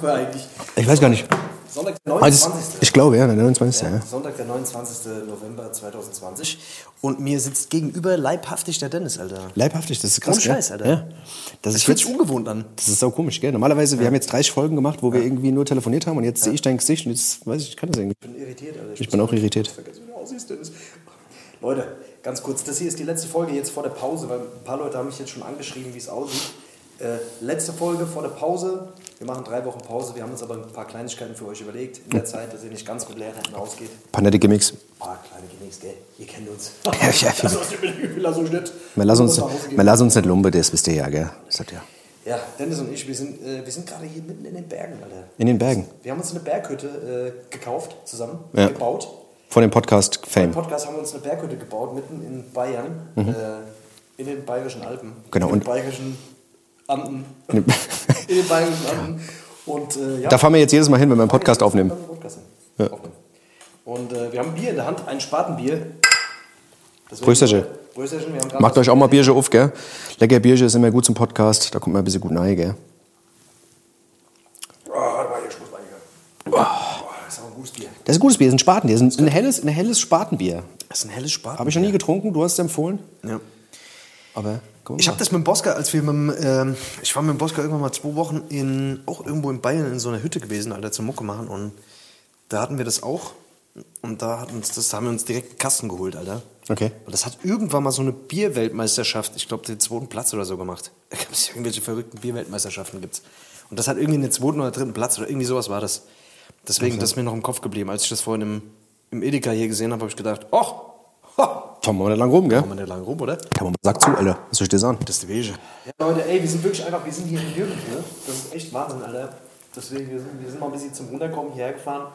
Haben wir eigentlich? Ich weiß gar nicht. Sonntag, der Also, 29. ich glaube, ja, der 29. Ja. Sonntag, der 29. November 2020. Und mir sitzt gegenüber leibhaftig der Dennis, Alter. Leibhaftig, das ist krass. Ohne? Scheiß, Alter. Ja. Das Das ist fühlt sich ungewohnt an. das ist sau komisch, gell? Normalerweise, wir haben jetzt 30 Folgen gemacht, wo wir irgendwie nur telefoniert haben und jetzt sehe ich dein Gesicht und jetzt weiß ich, ich kann das irgendwie. Ich bin irritiert, Alter. Ich bin auch irritiert. vergessen, wie du aussiehst, Dennis. Leute, ganz kurz, das hier ist die letzte Folge jetzt vor der Pause, weil ein paar Leute haben mich jetzt schon angeschrieben, wie es aussieht. Äh, letzte Folge vor der Pause. Wir machen drei Wochen Pause. Wir haben uns aber ein paar Kleinigkeiten für euch überlegt. In der Zeit, dass ihr nicht ganz mit leeren Händen ausgeht. Ein paar nette Gimmicks. Ein paar kleine Gimmicks, gell? Ihr kennt uns. Ja, ja, das ist wir lassen uns nicht. Wir lassen uns, wir lassen uns nicht lumpen, das wisst ihr ja, gell? Das hat ja. Ja, Dennis und ich, wir sind, äh, wir sind gerade hier mitten in den Bergen, Alter. In den Bergen. Wir haben uns eine Berghütte äh, gekauft, zusammen, Ja. gebaut. Von dem Podcast Fame. Podcast haben wir uns eine Berghütte gebaut, mitten in Bayern, äh, in den bayerischen Alpen. Mhm. Genau, In den und- bayerischen Anden. in den bayerischen Anden. Und, äh, ja, Da fahren wir jetzt jedes Mal hin, wenn wir einen Podcast aufnehmen. Und äh, wir haben Bier in der Hand, ein Spatenbier. Gerade Macht euch auch mal Bierchen auf, gell? Lecker Bierchen ist immer gut zum Podcast, da kommt man ein bisschen gut nahe, gell? Oh, hier. Oh, das ist auch ein gutes Bier. Das ist ein gutes Bier, das ist ein Spatenbier, das ist ein, ein, helles, ein helles Spatenbier. Das ist ein helles Spatenbier. Habe ich noch nie getrunken, du hast es empfohlen. Ja. Aber Ich habe das mit dem Boska, als wir mit dem, ähm, ich war mit dem Boska irgendwann mal zwei Wochen in, auch irgendwo in Bayern in so einer Hütte gewesen, Alter, zum Mucke machen und da hatten wir das auch und da hat uns das, da haben wir uns direkt einen Kasten geholt, Alter. Okay. Und das hat irgendwann mal so eine Bierweltmeisterschaft, ich glaube den zweiten Platz oder so gemacht. Da gab es irgendwelche verrückten Bierweltmeisterschaften gibt's. Und das hat irgendwie den zweiten oder dritten Platz oder irgendwie sowas war das. Deswegen, das ist mir noch im Kopf geblieben. Als ich das vorhin im, im Edeka hier gesehen habe, habe ich gedacht, ach, ha, Fahren wir mal nicht lang rum, gell? haben wir nicht lange rum, oder? Kann man mal Sack zu, Alter. Was soll ich dir sagen? Das ist die Wege. Ja, Leute, ey, wir sind wirklich einfach, wir sind hier in Nirgendwo. Das ist echt Wahnsinn, Alter. Deswegen, wir sind, wir sind mal ein bisschen zum Runterkommen hierher gefahren.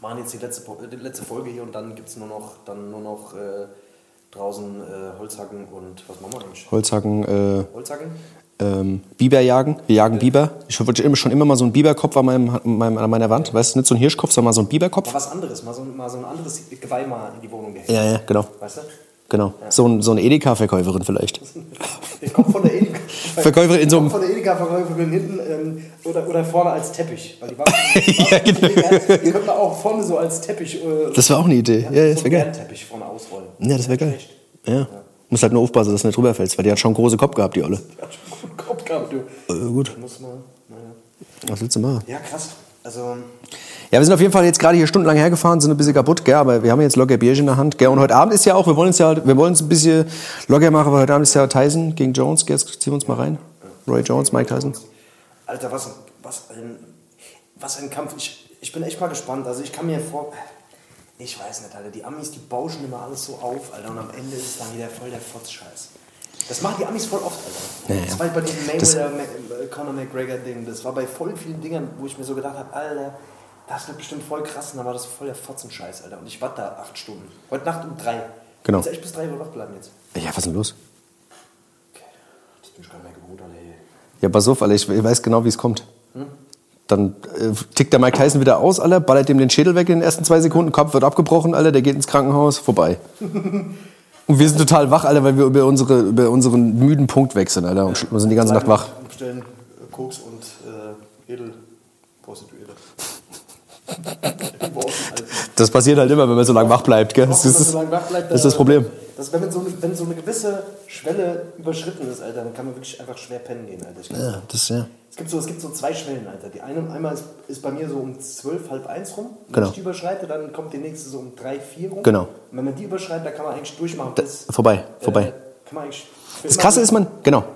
Machen jetzt die letzte, die letzte Folge hier und dann gibt es nur noch, dann nur noch äh, draußen äh, Holzhacken und was machen wir eigentlich? Holzhacken, äh, Holzhacken? Ähm, Biber jagen. Wir jagen Biber. Ich wollte immer- schon immer mal so einen Biberkopf an, meinem, meinem, an meiner Wand. Weißt du, nicht so ein Hirschkopf, sondern mal so ein Biberkopf. Mal was anderes, mal so, mal so ein anderes Geweih mal in die Wohnung gehängt. Ja, ja, genau. Weißt du? Genau. So, ein, so eine Edeka-Verkäuferin vielleicht. Der kommt von der Edeka. Verkäuferin in so einem- Kommt von der Edeka-Verkäuferin hinten ähm, oder, oder vorne als Teppich. Weil die war, Ja, genau. Die könnte man auch vorne so als Teppich. Äh, Das wäre auch eine Idee. Ja, so das wäre geil. Bärenteppich vorne ausrollen. Ja, das wäre geil. Echt. Ja. Muss halt nur aufpassen, dass du nicht drüber fällst, weil die hat schon einen großen Kopf gehabt, die Olle. Die hat schon einen Kopf gehabt, du. Äh, gut. Muss man, naja. Was willst du machen? Ja, krass. Also, Ja, wir sind auf jeden Fall jetzt gerade hier stundenlang hergefahren, sind ein bisschen kaputt, gell, aber wir haben jetzt locker Bierchen in der Hand, gell, und heute Abend ist ja auch, wir wollen uns ja, wir wollen uns ein bisschen locker machen, aber heute Abend ist ja Tyson gegen Jones, gell, jetzt ziehen wir uns mal rein. Roy Jones, Mike Tyson. Alter, was, was, ein, was ein Kampf. Ich, ich bin echt mal gespannt. Also, ich kann mir vor. Ich weiß nicht, Alter. Die Amis, die bauschen immer alles so auf, Alter. Und am Ende ist dann wieder voll der Fotzscheiß. Das machen die Amis voll oft, Alter. Ja. Das war bei diesem Das- Mayweather, Ma- äh, Conor McGregor-Ding. Das war bei voll vielen Dingern, wo ich mir so gedacht habe, Alter, das wird bestimmt voll krass. Und dann war das voll der Fotzenscheiß, Alter. Und ich warte da acht Stunden. Heute Nacht um drei. Genau. Du echt bis drei Uhr wach bleiben jetzt? Ja, was ist denn los? Okay. Das bin ich gar nicht mehr gewohnt, Alter. Ja, pass auf, Alter, ich weiß genau, wie es kommt. Dann äh, tickt der Mike Tyson wieder aus, Alter, ballert dem den Schädel weg in den ersten zwei Sekunden, Kopf wird abgebrochen, Alter, der geht ins Krankenhaus, vorbei. Und wir sind total wach, Alter, weil wir über, unsere, über unseren müden Punkt weg sind, Alter, und wir sind die ganze Nacht wach. Bestellen äh, Koks und äh, Edelprostituierte. Das passiert halt immer, wenn man so lange wach bleibt, gell? Das, Auch wenn man ist, so lange wach bleibt, das ist das da- Problem. Das, wenn, so eine, wenn so eine gewisse Schwelle überschritten ist, Alter, dann kann man wirklich einfach schwer pennen gehen, Alter. Glaub, Ja, das, ja. es, gibt so, es gibt so zwei Schwellen, Alter. Die eine einmal ist, ist bei mir so um zwölf, halb eins rum. Wenn Genau. ich die überschreite, dann kommt die nächste so um drei, vier rum. Genau. Und wenn man die überschreitet, dann kann man eigentlich durchmachen bis... Vorbei, vorbei. Äh, kann man eigentlich... Das Krasse ist, man, genau, da-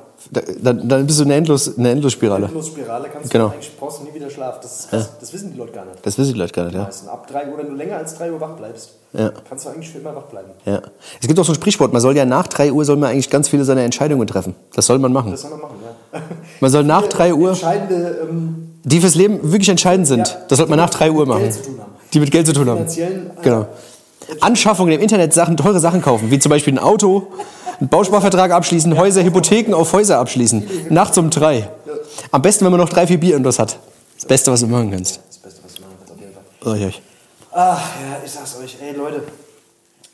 dann, dann bist du eine, Endlos, eine Endlosspirale. Spirale kannst Genau. du eigentlich brauchst du nie wieder schlafen. Das krass. Das wissen die Leute gar nicht. Das wissen die Leute gar nicht, ja. Ab 3 Uhr, wenn du länger als 3 Uhr wach bleibst, Ja. kannst du eigentlich für immer wach bleiben. ja. Es gibt auch so ein Sprichwort, man soll ja nach 3 Uhr soll man eigentlich ganz viele seiner Entscheidungen treffen. Das soll man machen. Das soll man machen, ja. Man soll nach 3 Uhr, Entscheidende ähm, die fürs Leben wirklich entscheidend sind, Ja. das sollte man nach 3 Uhr Mit machen. Geld zu tun haben. Die mit Geld zu tun haben. finanziellen äh, Genau. Anschaffungen im Internet Sachen, teure Sachen kaufen, wie zum Beispiel ein Auto, einen Bausparvertrag abschließen, Häuser, Hypotheken auf Häuser abschließen. Nachts um drei. Am besten, wenn man noch drei, vier Bier in das hat. Das Beste, was du machen kannst. Das Beste, was du machen kannst, auf jeden Fall. Oh, ja. Ach ja, ich sag's euch, ey Leute,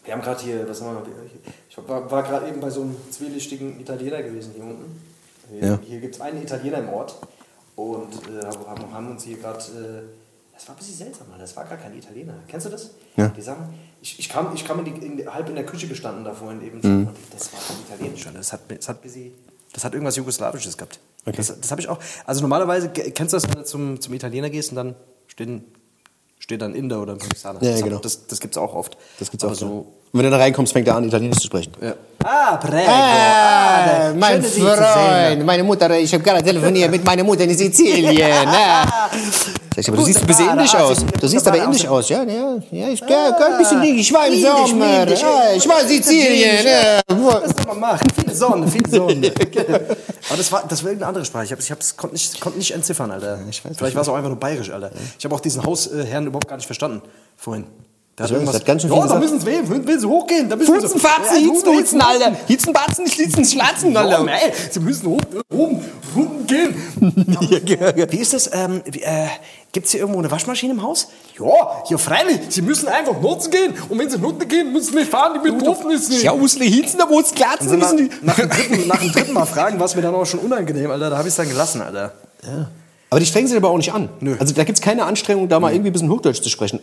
wir haben gerade hier, was haben wir hier? Ich war, war gerade eben bei so einem zwielichtigen Italiener gewesen hier unten. Hier, Ja. hier gibt es einen Italiener im Ort und äh, haben, haben uns hier gerade. Äh, das war ein bisschen seltsam, Alter. Das war gar kein Italiener. Kennst du das? Ja. Die sagen, ich, ich kam, ich kam in die, in, halb in der Küche gestanden da vorhin eben Mhm. schon. Und das war Italienisch. Das hat, das hat, das hat irgendwas Jugoslawisches gehabt. Okay. Das, das habe ich auch. Also normalerweise, kennst du das, wenn du zum, zum Italiener gehst und dann steht ein, steht dann Inder oder ein Pakistaner? Ja, das, genau. Das, das gibt es auch oft. Das gibt's Aber auch so. Und wenn du da reinkommst, fängt er an, Italienisch zu sprechen. Ja. Ah, prego. Ah, da- mein schön. Freund, meine Mutter, ich habe gerade telefoniert mit meiner Mutter in Sizilien. Ah. Sag ich, aber du siehst ein bisschen indisch aus. Du siehst aber indisch aus, ja? Ja, ja ich ja, ein bisschen indisch. Ich war im Indisch, Sommer. indisch, Ah, Ich war in Sizilien. ja. Was soll man machen? Viel Sonne, viel Sonne. Aber das war, das war irgendeine andere Sprache. Ich, hab, ich hab's, konnte nicht, konnte nicht entziffern, Alter. ich weiß Vielleicht war es auch einfach nur bayerisch, Alter. Ich habe auch diesen Hausherrn überhaupt gar nicht verstanden vorhin. Der Also, das hat ganz schön ja, viel da gesagt. müssen sie, will, hochgehen. Da müssen Futzen, sie, Fatzen, Ja, Hitzen, Hitzen, Alter. Hitzen, Batzen, Schlitzen, Schlatzen, Ja, Alter. ey, sie müssen hoch, oben, unten gehen. Wie ist das? Ähm, äh, Gibt es hier irgendwo eine Waschmaschine im Haus? Ja, hier freilich. Sie müssen einfach nutzen gehen. Und wenn sie nutzen gehen, müssen sie fahren, die betroffen ist nicht. Ja, Usle Hitzen, da wo es Also glatzen nach, müssen. nach, dem dritten, nach dem dritten Mal fragen war es mir dann auch schon unangenehm, Alter. Da habe ich es dann gelassen, Alter. Aber die strengen sich aber auch nicht an. Nö. Also da gibt es keine Anstrengung, da mal irgendwie ein bisschen Hochdeutsch zu sprechen.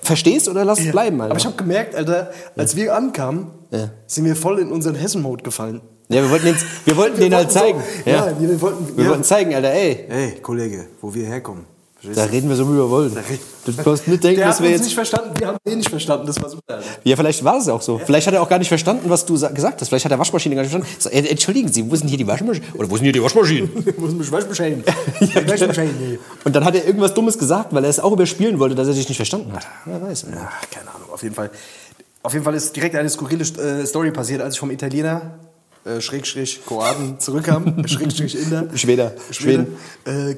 Verstehst oder lass es bleiben, Alter. Aber ich habe gemerkt, Alter, als wir ankamen, Ja. sind wir voll in unseren Hessen-Mode gefallen. ja, wir wollten, den, wir wollten den halt wollten zeigen. So, ja. wir wollten. Wir ja. wollten zeigen, Alter, ey, Ey, Kollege, wo wir herkommen. Da reden wir so, wie wir wollen. Du musst mitdenken, Der dass wir jetzt... nicht verstanden, wir haben den nicht verstanden. Das war super. Ja, vielleicht war es auch so. Vielleicht hat er auch gar nicht verstanden, was du sa- gesagt hast. Vielleicht hat der Waschmaschine gar nicht verstanden. So, äh, entschuldigen Sie, wo denn hier die Waschmaschine? Oder wo sind hier die Waschmaschinen? Muss mich Waschmaschinen. Waschmaschinen. Und dann hat er irgendwas Dummes gesagt, weil er es auch überspielen wollte, dass er dich nicht verstanden hat. Wer weiß. Ach, keine Ahnung, auf jeden Fall. Auf jeden Fall ist direkt eine skurrile äh, Story passiert, als ich vom Italiener, äh, Schrägstrich Kroaten, zurückkam, Schrägstrich Inder. Schweder, Schweden. Äh,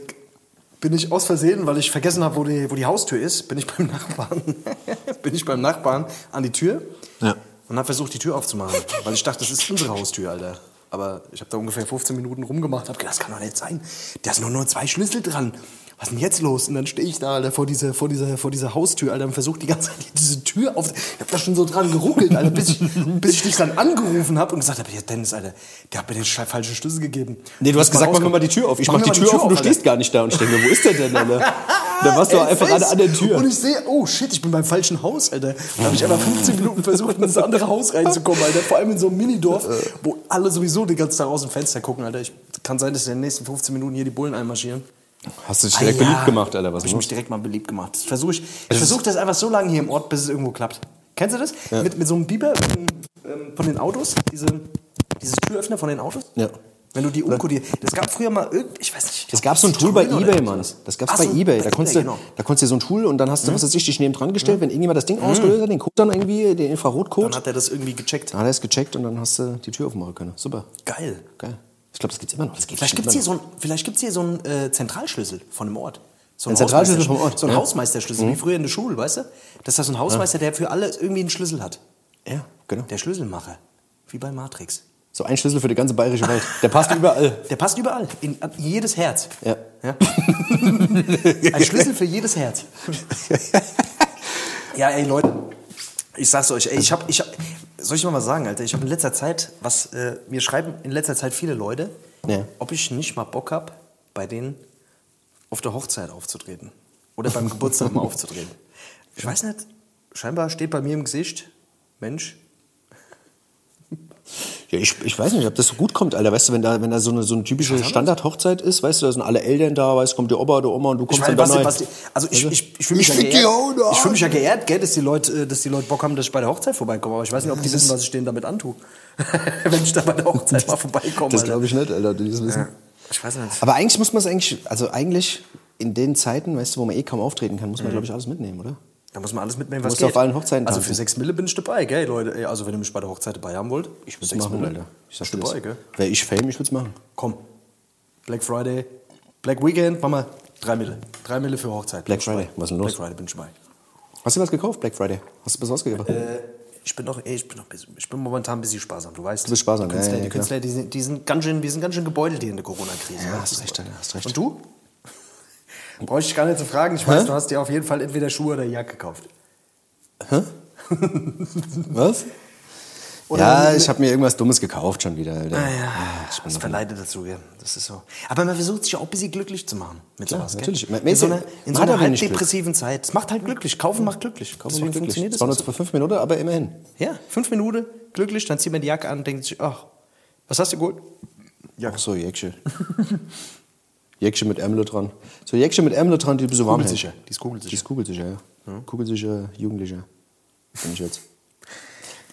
bin ich aus Versehen, weil ich vergessen habe, wo die, wo die Haustür ist, bin ich beim Nachbarn, bin ich beim Nachbarn an die Tür Ja. und habe versucht, die Tür aufzumachen, weil ich dachte, das ist unsere Haustür, Alter. Aber ich habe da ungefähr 15 Minuten rumgemacht, habe gedacht, das kann doch nicht sein. Da sind nur, nur zwei Schlüssel dran. Was ist denn jetzt los? Und dann stehe ich da, Alter, vor dieser, vor dieser, vor dieser Haustür, Alter, und versuche die ganze Zeit diese Tür auf. Ich habe da schon so dran geruckelt, Alter, bis ich, bis ich dich dann angerufen habe und gesagt habe, ja, Dennis, Alter, der hat mir den sche- falschen Schlüssel gegeben. Nee, du hast gesagt, mach mir mal die Tür auf. Ich Mach mach die mal Tür auf und du Alter. stehst gar nicht da. Und ich denke mir, wo ist der denn, Alter? Dann warst du einfach gerade an der Tür. Und ich sehe, oh shit, ich bin beim falschen Haus, Alter. Da habe ich einfach 15 Minuten versucht, in das andere Haus reinzukommen, Alter. Vor allem in so einem Minidorf, wo alle sowieso den ganzen Tag aus dem Fenster gucken, Alter. Ich, kann sein, dass in den nächsten 15 Minuten hier die Bullen einmarschieren. Hast du dich direkt beliebt gemacht, Alter? Was Hab ich mich direkt mal beliebt gemacht. Das versuch ich ich versuche das einfach so lange hier im Ort, bis es irgendwo klappt. Kennst du das? Mit, mit so einem Biber ähm, von den Autos, diese, dieses Türöffner von den Autos? Ja. Wenn du die umkodierst. Das gab früher mal irgend, ich weiß nicht. Das gab so ein Tool bei Ebay. Mann. Das gab's Ach bei so, Ebay. Da konntest, du, genau. da konntest du so ein Tool und dann hast du, was weiß ich, dich neben dran gestellt. Wenn irgendjemand das Ding ausgelöst hat, den Code dann irgendwie, den Infrarotcode, Dann hat er das irgendwie gecheckt. dann hat er es gecheckt und dann hast du die Tür aufmachen können. Super. Geil. Geil. Ich glaube, das gibt's immer noch. Vielleicht gibt es hier so ein, vielleicht gibt's hier so einen äh, Zentralschlüssel von einem Ort. So Ein Zentralschlüssel vom Ort, So ein ja. Mhm. Hausmeisterschlüssel, wie früher in der Schule, weißt du? Das ist so ein Hausmeister, der für alle irgendwie einen Schlüssel hat. Ja, genau. Der Schlüsselmacher. Wie bei Matrix. So ein Schlüssel für die ganze bayerische Welt. Der passt überall. Der passt überall. In, jedes Herz. Ja. Ja? Ein Schlüssel für jedes Herz. ja, ey, Leute. Ich sag's euch, ey, ich hab, ich hab, soll ich mal was sagen, Alter? Ich habe in letzter Zeit, was, äh, mir schreiben in letzter Zeit viele Leute, Ja. ob ich nicht mal Bock hab, bei denen auf der Hochzeit aufzutreten. Oder beim Geburtstag mal aufzutreten. Ich weiß nicht, scheinbar steht bei mir im Gesicht, Mensch, Ja, ich, ich weiß nicht, ob das so gut kommt, Alter. Weißt du, wenn da, wenn da so eine, so eine typische Standard-Hochzeit ist, weißt du, da sind alle Eltern da, weißt du, kommt der Opa, der Oma und du Ich kommst meine, dann was, rein. was also ich, ich, ich fühle mich, Ich ja geehrt, ich fühl mich ja geehrt, gell, dass die, Leute, äh, dass die Leute Bock haben, dass ich bei der Hochzeit vorbeikomme. Aber ich weiß nicht, ob die wissen, was ich denen damit antue. Wenn ich da bei der Hochzeit mal vorbeikomme. Das glaube ich nicht, Alter, die das wissen. Ja. Ich weiß nicht. Aber eigentlich muss man es eigentlich, also eigentlich in den Zeiten, weißt du, wo man eh kaum auftreten kann, muss man, glaube ich, alles mitnehmen, oder? Da muss man alles mitnehmen, was musst geht. auf allen Hochzeiten Also tanzen. für sechs Mille bin ich dabei, gell, Leute. Ey, Also wenn ihr mich bei der Hochzeit dabei haben wollt, ich Würd's machen, Alter. Ich sag dabei, gell? Wäre ich Fame, ich würde es machen. Komm. Black Friday, Black Weekend, Mama, drei Mille. Drei Mille für Hochzeit. Black. Friday, was ist denn los? Black Friday bin ich dabei. Hast du was gekauft, Black Friday? Hast du was ausgegeben? Äh, ich bin doch, ey, ich bin bisschen- ich bin momentan ein bisschen sparsam, du weißt. Du bist sparsam, die Künstler, ja, ja, die. Künstler die, sind, die sind ganz schön, wir sind ganz schön gebeutelt hier in der Corona-Krise. Ja, Das hast recht. Alter, hast recht. Und du? Brauche ich gar nicht zu fragen. Ich weiß, du hast dir auf jeden Fall entweder Schuhe oder Jacke gekauft. Was? Ja, ich habe mir irgendwas Dummes gekauft schon wieder. Alter. Ah, ja, ich bin das verleitet dazu, ja. Das ist so. Aber man versucht sich auch ein bisschen glücklich zu machen mit Klar, sowas. gell? natürlich. Man- In so einer, in so einer halb depressiven Zeit. Es macht halt glücklich. Kaufen macht glücklich. Kaufen macht funktioniert Das das war nur für fünf Minuten, aber immerhin. Ja, fünf Minuten, glücklich, dann zieht man die Jacke an und denkt sich, ach, was hast du geholt? Ach so, Jäckchen. Jäckchen mit Ärmel dran. So Jäckchen mit Ärmel dran, die ein bisschen warm hält. Die ist kugelsicher. Die ist kugelsicher, ja. Kugelsicher Jugendlicher. Bin ich jetzt.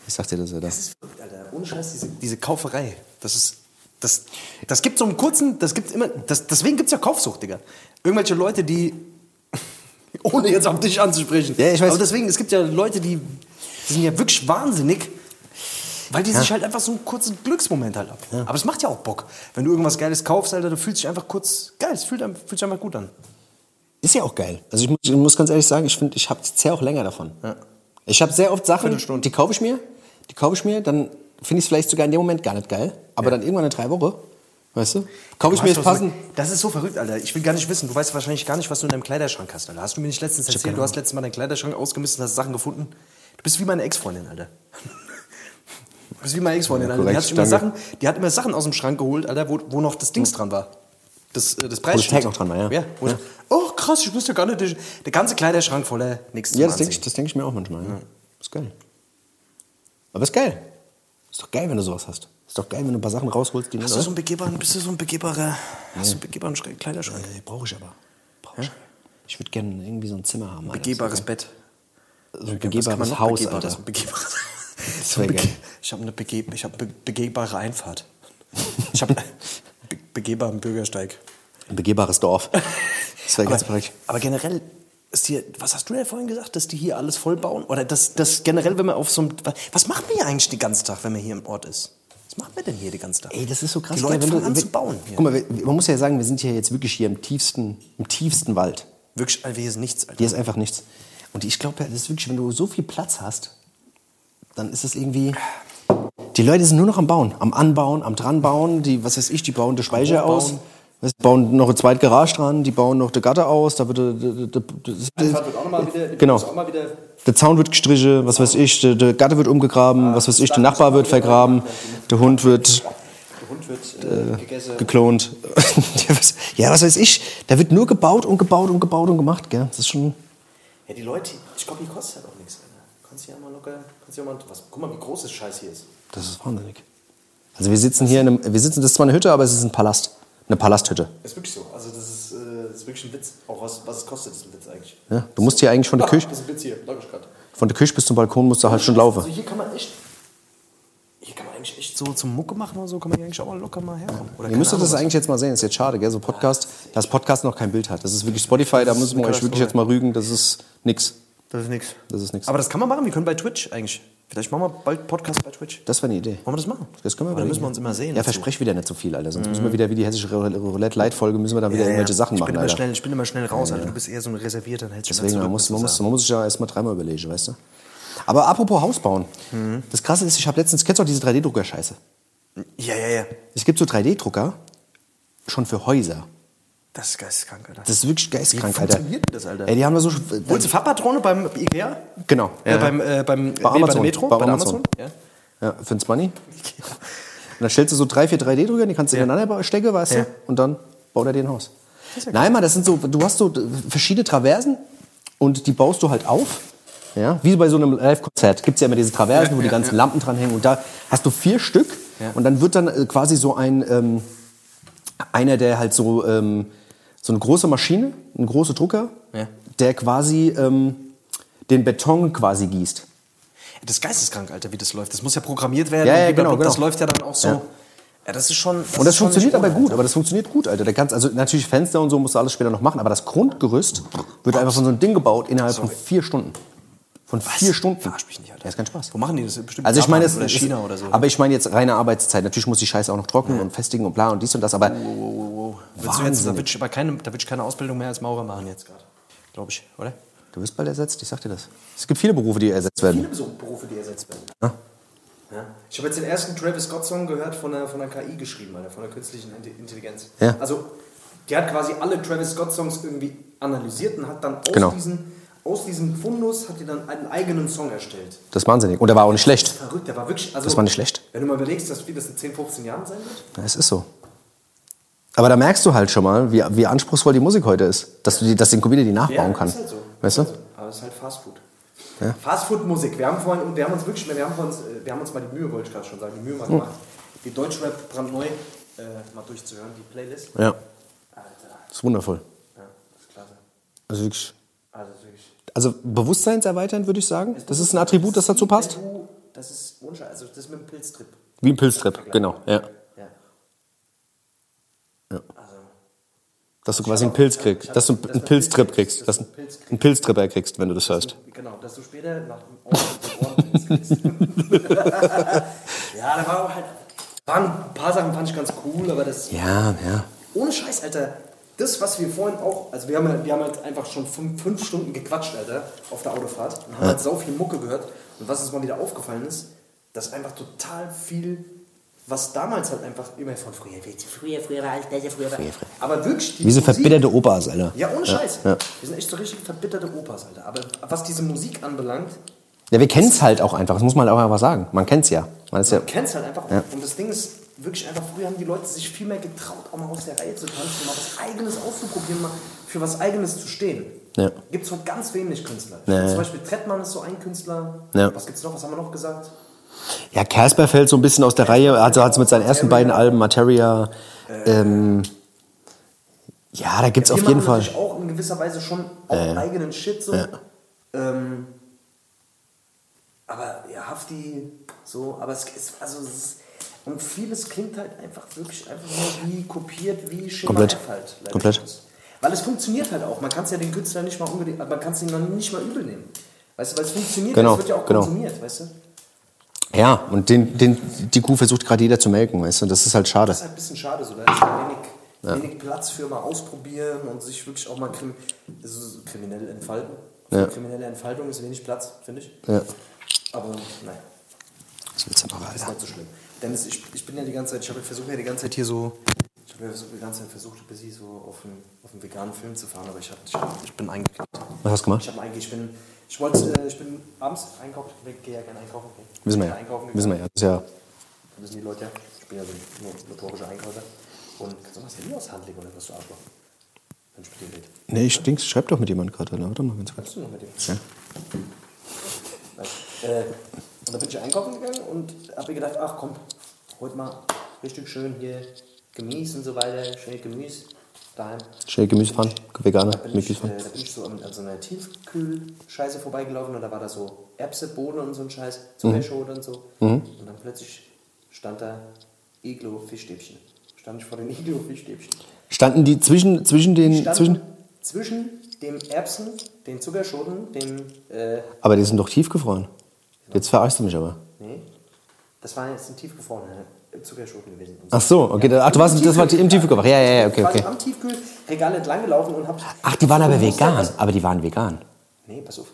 Ich sag dir das, Alter. Alter, ohne Scheiß, diese, diese Kauferei, das ist, das, das gibt so einen kurzen, das gibt immer, das, deswegen gibt es ja Kaufsucht, Digga. Irgendwelche Leute, die, ohne jetzt auf dich anzusprechen, Ja, ich weiß. aber deswegen, es gibt ja Leute, die, die sind ja wirklich wahnsinnig, weil die sich halt einfach so einen kurzen Glücksmoment halt ab. Aber es macht ja auch Bock. Wenn du irgendwas Geiles kaufst, Alter, du fühlst dich einfach kurz geil, es fühlt, fühlt sich einfach gut an. Ist ja auch geil. Also ich muss, ich muss ganz ehrlich sagen, ich finde, ich habe sehr auch länger davon. Ich habe sehr oft Sachen, die kaufe ich mir, die kaufe ich mir, dann finde ich es vielleicht sogar in dem Moment gar nicht geil, aber dann irgendwann in drei Wochen, weißt du, kaufe ich mir jetzt. So, das ist so verrückt, Alter. Ich will gar nicht wissen. Du weißt wahrscheinlich gar nicht, was du in deinem Kleiderschrank hast, Alter. Hast du mir nicht letztens erzählt, du hast letztens mal deinen Kleiderschrank ausgemistet und hast Sachen gefunden? Du bist wie meine Ex-Freundin, Alter. Du bist wie meine Ex-Freundin, Alter. Die hat, immer. Sachen, die hat immer Sachen aus dem Schrank geholt, Alter, wo, wo noch das Dings dran war. Das, äh, das Preisschild. Tag noch dran war, ja. ja, wo Ich, oh, krass, ich wusste gar nicht. Der, der ganze Kleiderschrank voller nichts Ja, das denke ich, das denk ich mir auch manchmal. Ja. Ist geil. Aber ist geil. Ist doch geil, wenn du sowas hast. Ist doch geil, wenn du ein paar Sachen rausholst, die. Hast du so einen begehbaren, bist du so ein begehbarer, hast du einen begehbaren Schrank- Kleiderschrank? Äh, Brauche ich aber. Brauch ich. Ich würde gerne irgendwie so ein Zimmer haben. Alter. Begehbares Bett. So ein begehbares Haus? Alter. Ein begehbares. Ich habe eine bege ich hab be begehbare Einfahrt. Ich habe be begehbaren Bürgersteig. Ein begehbares Dorf. Das wäre ganz Aber, korrekt. aber generell ist hier, was hast du denn vorhin gesagt, dass die hier alles voll bauen? Oder dass das generell, wenn man auf so einem, was macht man hier eigentlich den ganzen Tag, wenn man hier im Ort ist? Was macht man denn hier den ganzen Tag? Ey, das ist so krass. Die Leute fangen an zu bauen. Hier. Guck mal, wir- man muss ja sagen, wir sind hier jetzt wirklich hier im tiefsten, im tiefsten Wald. Wirklich, Alter, hier ist nichts, Alter. Hier ist einfach nichts. Und ich glaube, das ist wirklich, wenn du so viel Platz hast, dann ist es irgendwie. Die Leute sind nur noch am Bauen, am Anbauen, am Dranbauen. Die, was weiß ich, die bauen den Speicher aus. Du, bauen noch eine zweite Garage dran, die bauen noch der Gatter aus, da wird, wieder, genau. Der Zaun wird gestrichen, was weiß ich, der, Gatter wird umgegraben, was weiß ich, der Nachbar wird vergraben, der Hund wird der Hund wird äh, gegessen. geklont. Ja, was- ja, was weiß ich, da wird nur gebaut und gebaut und gebaut und gemacht, gell? Das ist schon. Ja, die Leute, ich glaube, die kostet halt auch nichts, Alter. Kannst du ja mal locker, mal, was, guck mal, wie groß das Scheiß hier ist. Das ist wahnsinnig. Also wir sitzen hier in einem, wir sitzen, das ist zwar eine Hütte, aber es ist ein Palast. Eine Palasthütte. Ist wirklich so. Also, das ist, äh, das ist wirklich ein Witz. Auch was, was es kostet, ist ein Witz eigentlich. Ja, du musst hier eigentlich von der Ah, Küche, Das ist ein Witz hier, gerade. von der Küche bis zum Balkon musst du halt schon laufen. Also, hier kann man echt, hier kann man eigentlich echt so zum Mucke machen oder so, kann man hier eigentlich auch mal locker mal herkommen. Oder Ihr müsstet das eigentlich jetzt mal sehen. Das ist jetzt schade, gell? So Podcast, dass Podcast noch kein Bild hat. Das ist wirklich Spotify, da müssen wir euch wirklich jetzt mal rügen. Das ist nix. Das ist nix. Das ist nix. Aber das kann man machen, wir können bei Twitch eigentlich. Vielleicht machen wir bald Podcast bei Twitch. Das wäre eine Idee. Wollen wir das machen? Das können wir dann müssen wir uns immer sehen. Ja, dazu. versprech wieder nicht so viel, Alter. Sonst müssen wir wieder wie die hessische Roulette-Light-Folge, müssen wir dann wieder Ja, ja. irgendwelche Sachen ich machen, bin immer Alter. schnell, Ich bin immer schnell raus, Alter. Du bist eher so ein Reservierter. Hältst immer Deswegen, man muss, man, muss, man muss sich ja erstmal dreimal überlegen, weißt du? Aber apropos Haus bauen. Mhm. Das Krasse ist, ich habe letztens, kennst du auch diese 3D-Drucker-Scheiße? Ja, ja, ja. Es gibt so 3D-Drucker schon für Häuser. Das ist geisteskrank, Alter. Das ist wirklich geistkrank, Wie Alter. funktioniert denn das, Alter? Ey, die haben da so... Holst du Farbpatrone beim Ikea? Genau. Äh, beim, äh, beim, Bei nee, Amazon. der Metro? Bei Bei, Amazon. Amazon? Ja. Ja, für ins Money. Und dann stellst du so drei, vier 3D-Drucker, die kannst du Ja. ineinander stecken, weißt Ja. du? Und dann baut er dir ein Haus. Nein, Mann, das sind so, du hast so verschiedene Traversen und die baust du halt auf. Ja, wie bei so einem Live-Konzert gibt es ja immer diese Traversen, Ja, wo die ja, ganzen ja. Lampen dranhängen. Und da hast du vier Stück Ja. und dann wird dann äh, quasi so ein, ähm, einer, der halt so, ähm, so eine große Maschine, ein großer Drucker, Ja. der quasi ähm, den Beton quasi gießt. Das ist geisteskrank, Alter, wie das läuft. Das muss ja programmiert werden. Ja, ja, genau, genau. Das läuft ja dann auch so. Ja. Ja, das ist schon. Und das ist schon funktioniert aber gut, Alter. aber das funktioniert gut, Alter. Der kannst, also natürlich Fenster und so musst du alles später noch machen, aber das Grundgerüst wird einfach von so einem Ding gebaut innerhalb von vier Stunden. Von vier Stunden. Verarsch mich nicht, Alter. Ja, ist kein Spaß. Wo machen die das? Bestimmt Also ich meine, oder ist, China oder so. aber ich meine jetzt reine Arbeitszeit. Natürlich muss die Scheiße auch noch trocknen und festigen und bla und dies und das, aber Willst du jetzt, da will ich, aber keine, da ich keine Ausbildung mehr als Maurer machen jetzt gerade. Glaube ich, oder? du wirst bald ersetzt, ich sag dir das. Es gibt viele Berufe, die ersetzt werden. Viele so Berufe, die ersetzt werden. Ja. Ich habe jetzt den ersten Travis Scott-Song gehört von der, von der KI geschrieben, Alter, von der künstlichen Intelligenz. Ja. Also, die hat quasi alle Travis Scott-Songs irgendwie analysiert und hat dann aus Genau. diesen aus diesem Fundus hat die dann einen eigenen Song erstellt. Das ist wahnsinnig. Und der war auch nicht schlecht. Verrückt, der war wirklich. Also, Das war nicht schlecht. Wenn du mal überlegst, dass wie das in 10, 15 Jahren sein wird. Ja, es ist so. Aber da merkst du halt schon mal, wie, wie anspruchsvoll die Musik heute ist. Dass du die, dass den Comedian die nachbauen kann. ist halt so. Weißt du? Aber es ist halt Fastfood. Ja. Fastfood-Musik. Wir haben vorhin, wir haben uns wirklich, wir haben uns, äh, wir haben uns mal die Mühe, wollte ich gerade schon sagen, die Mühe mal gemacht, die Deutschrap brandneu äh, mal durchzuhören, die Playlist. Ja. Alter, Das ist wundervoll. ja, das ist klasse. Also wirklich. Also wirklich. Also bewusstseinserweiternd würde ich sagen. Das ist ein Attribut, das dazu passt. Du- Das ist unscheinbar, also das ist mit dem Pilztrip. Wie ein Pilztrip, genau. Ja. Ja. Ja. Also, Dass du quasi einen Pilz kriegst. Dass du einen Pilztrip kriegst. Dass du einen Pilztripper kriegst, wenn du das hörst. genau, dass du später nach dem Ohren, kriegst. ja, da war auch halt, waren ein paar Sachen fand ich ganz cool, aber das Ja, ja. Ohne Scheiß, Alter. Das, was wir vorhin auch, also wir haben, halt- wir haben halt einfach schon fünf, fünf Stunden gequatscht, Alter, auf der Autofahrt und haben halt sau viel Mucke gehört. Und was uns mal wieder aufgefallen ist, dass einfach total viel, was damals halt einfach immer von früher, früher, früher war alles besser, früher war. Aber wirklich, die Wie so Musik- verbitterte Opas, Alter. Ja, ohne Scheiß. ja. Wir sind echt so richtig verbitterte Opas, Alter. Aber was diese Musik anbelangt, Ja, wir kennen es halt auch einfach. Das muss man halt auch einfach sagen. Man kennt es ja. Man ist ja. man kennt es halt einfach. Ja. Und das Ding ist wirklich einfach, früher haben die Leute sich viel mehr getraut, auch mal aus der Reihe zu tanzen, mal was Eigenes auszuprobieren, mal für was Eigenes zu stehen. Ja. Gibt es von ganz wenig Künstler. Ja. Zum Beispiel Trettmann ist so ein Künstler. Ja. Was gibt's noch? Was haben wir noch gesagt? Ja, Casper fällt so ein bisschen aus der Reihe. Also hat es mit seinen ersten beiden Alben, Materia. Ähm, ja, da gibt es Wir auf jeden Fall. natürlich auch in gewisser Weise schon auch eigenen Shit so. Ähm, aber ja, Hafti, so, aber es ist, also es ist, und vieles klingt halt einfach wirklich einfach nur wie kopiert, wie Schema Komplett. Halt. Komplett. Weil es funktioniert halt auch. Man kann es ja den Künstler nicht mal unbedingt, man kann es ihn noch nicht mal übel nehmen. Weißt du, weil es funktioniert, Genau, es wird ja auch genau. konsumiert, weißt du? Ja, und den, den, die Kuh versucht gerade jeder zu melken, weißt du? Das ist halt schade. Das ist halt ein bisschen schade, so da ist halt wenig, wenig Platz für mal ausprobieren und sich wirklich auch mal krim, also kriminell entfalten. Für Ja. kriminelle Entfaltung ist wenig Platz, finde ich. Ja. Aber naja, Was willst du noch, ist nicht so schlimm. Dennis, ich, ich bin ja die ganze Zeit, ich habe versucht ja die ganze Zeit hier so, ich habe ja die ganze Zeit versucht, bis ich so auf einen, auf einen veganen Film zu fahren, aber ich, hab, ich, hab, ich bin eingeknickt. Was hast du gemacht? Ich habe eigentlich, ich bin, ich wollte, äh, ich bin abends einkaufen, ich gehe ja gerne einkaufen. Okay. Wissen wir ja. Einkaufen Wissen wir ja. Das ist ja. Das wissen die Leute ja. Ich bin ja so ein no- notorischer Einkäufer. Und kannst du mal das Handy aus der Hand legen oder was du Arschloch? Wenn ich mit dir rede. Nee, ich denk's, schreib doch mit jemandem gerade. Warte mal ganz kurz. Du noch mit dem? Ja. Äh, und dann bin ich einkaufen gegangen und habe mir gedacht, ach komm, heute mal richtig schön hier Gemüse und so weiter, schön Gemüse daheim. Schnell Gemüsepfanne, Veganer, Da bin, ich, äh, da bin ich so an, an so einer Tiefkühlscheiße vorbeigelaufen und da war da so Erbse, Bohnen und so ein Scheiß, Zuckerschote und so. Und dann plötzlich stand da Iglo Fischstäbchen. Stand ich vor den Iglo Fischstäbchen. Standen die zwischen, zwischen den. Zwischen, zwischen dem Erbsen, den Zuckerschoten, dem äh, aber die sind doch tiefgefroren. Jetzt verarschst du mich aber. Nee. Das war jetzt ein tiefgefrorener Zuckerschoten gewesen. Ach so, okay. da- Ach, du warst, das war im Tiefkühlfach. Ja, ja, ja, okay, okay. am Tiefkühlregal entlang gelaufen und hab. Ach, die waren aber Ich vegan. Aber die waren vegan. Nee, pass auf.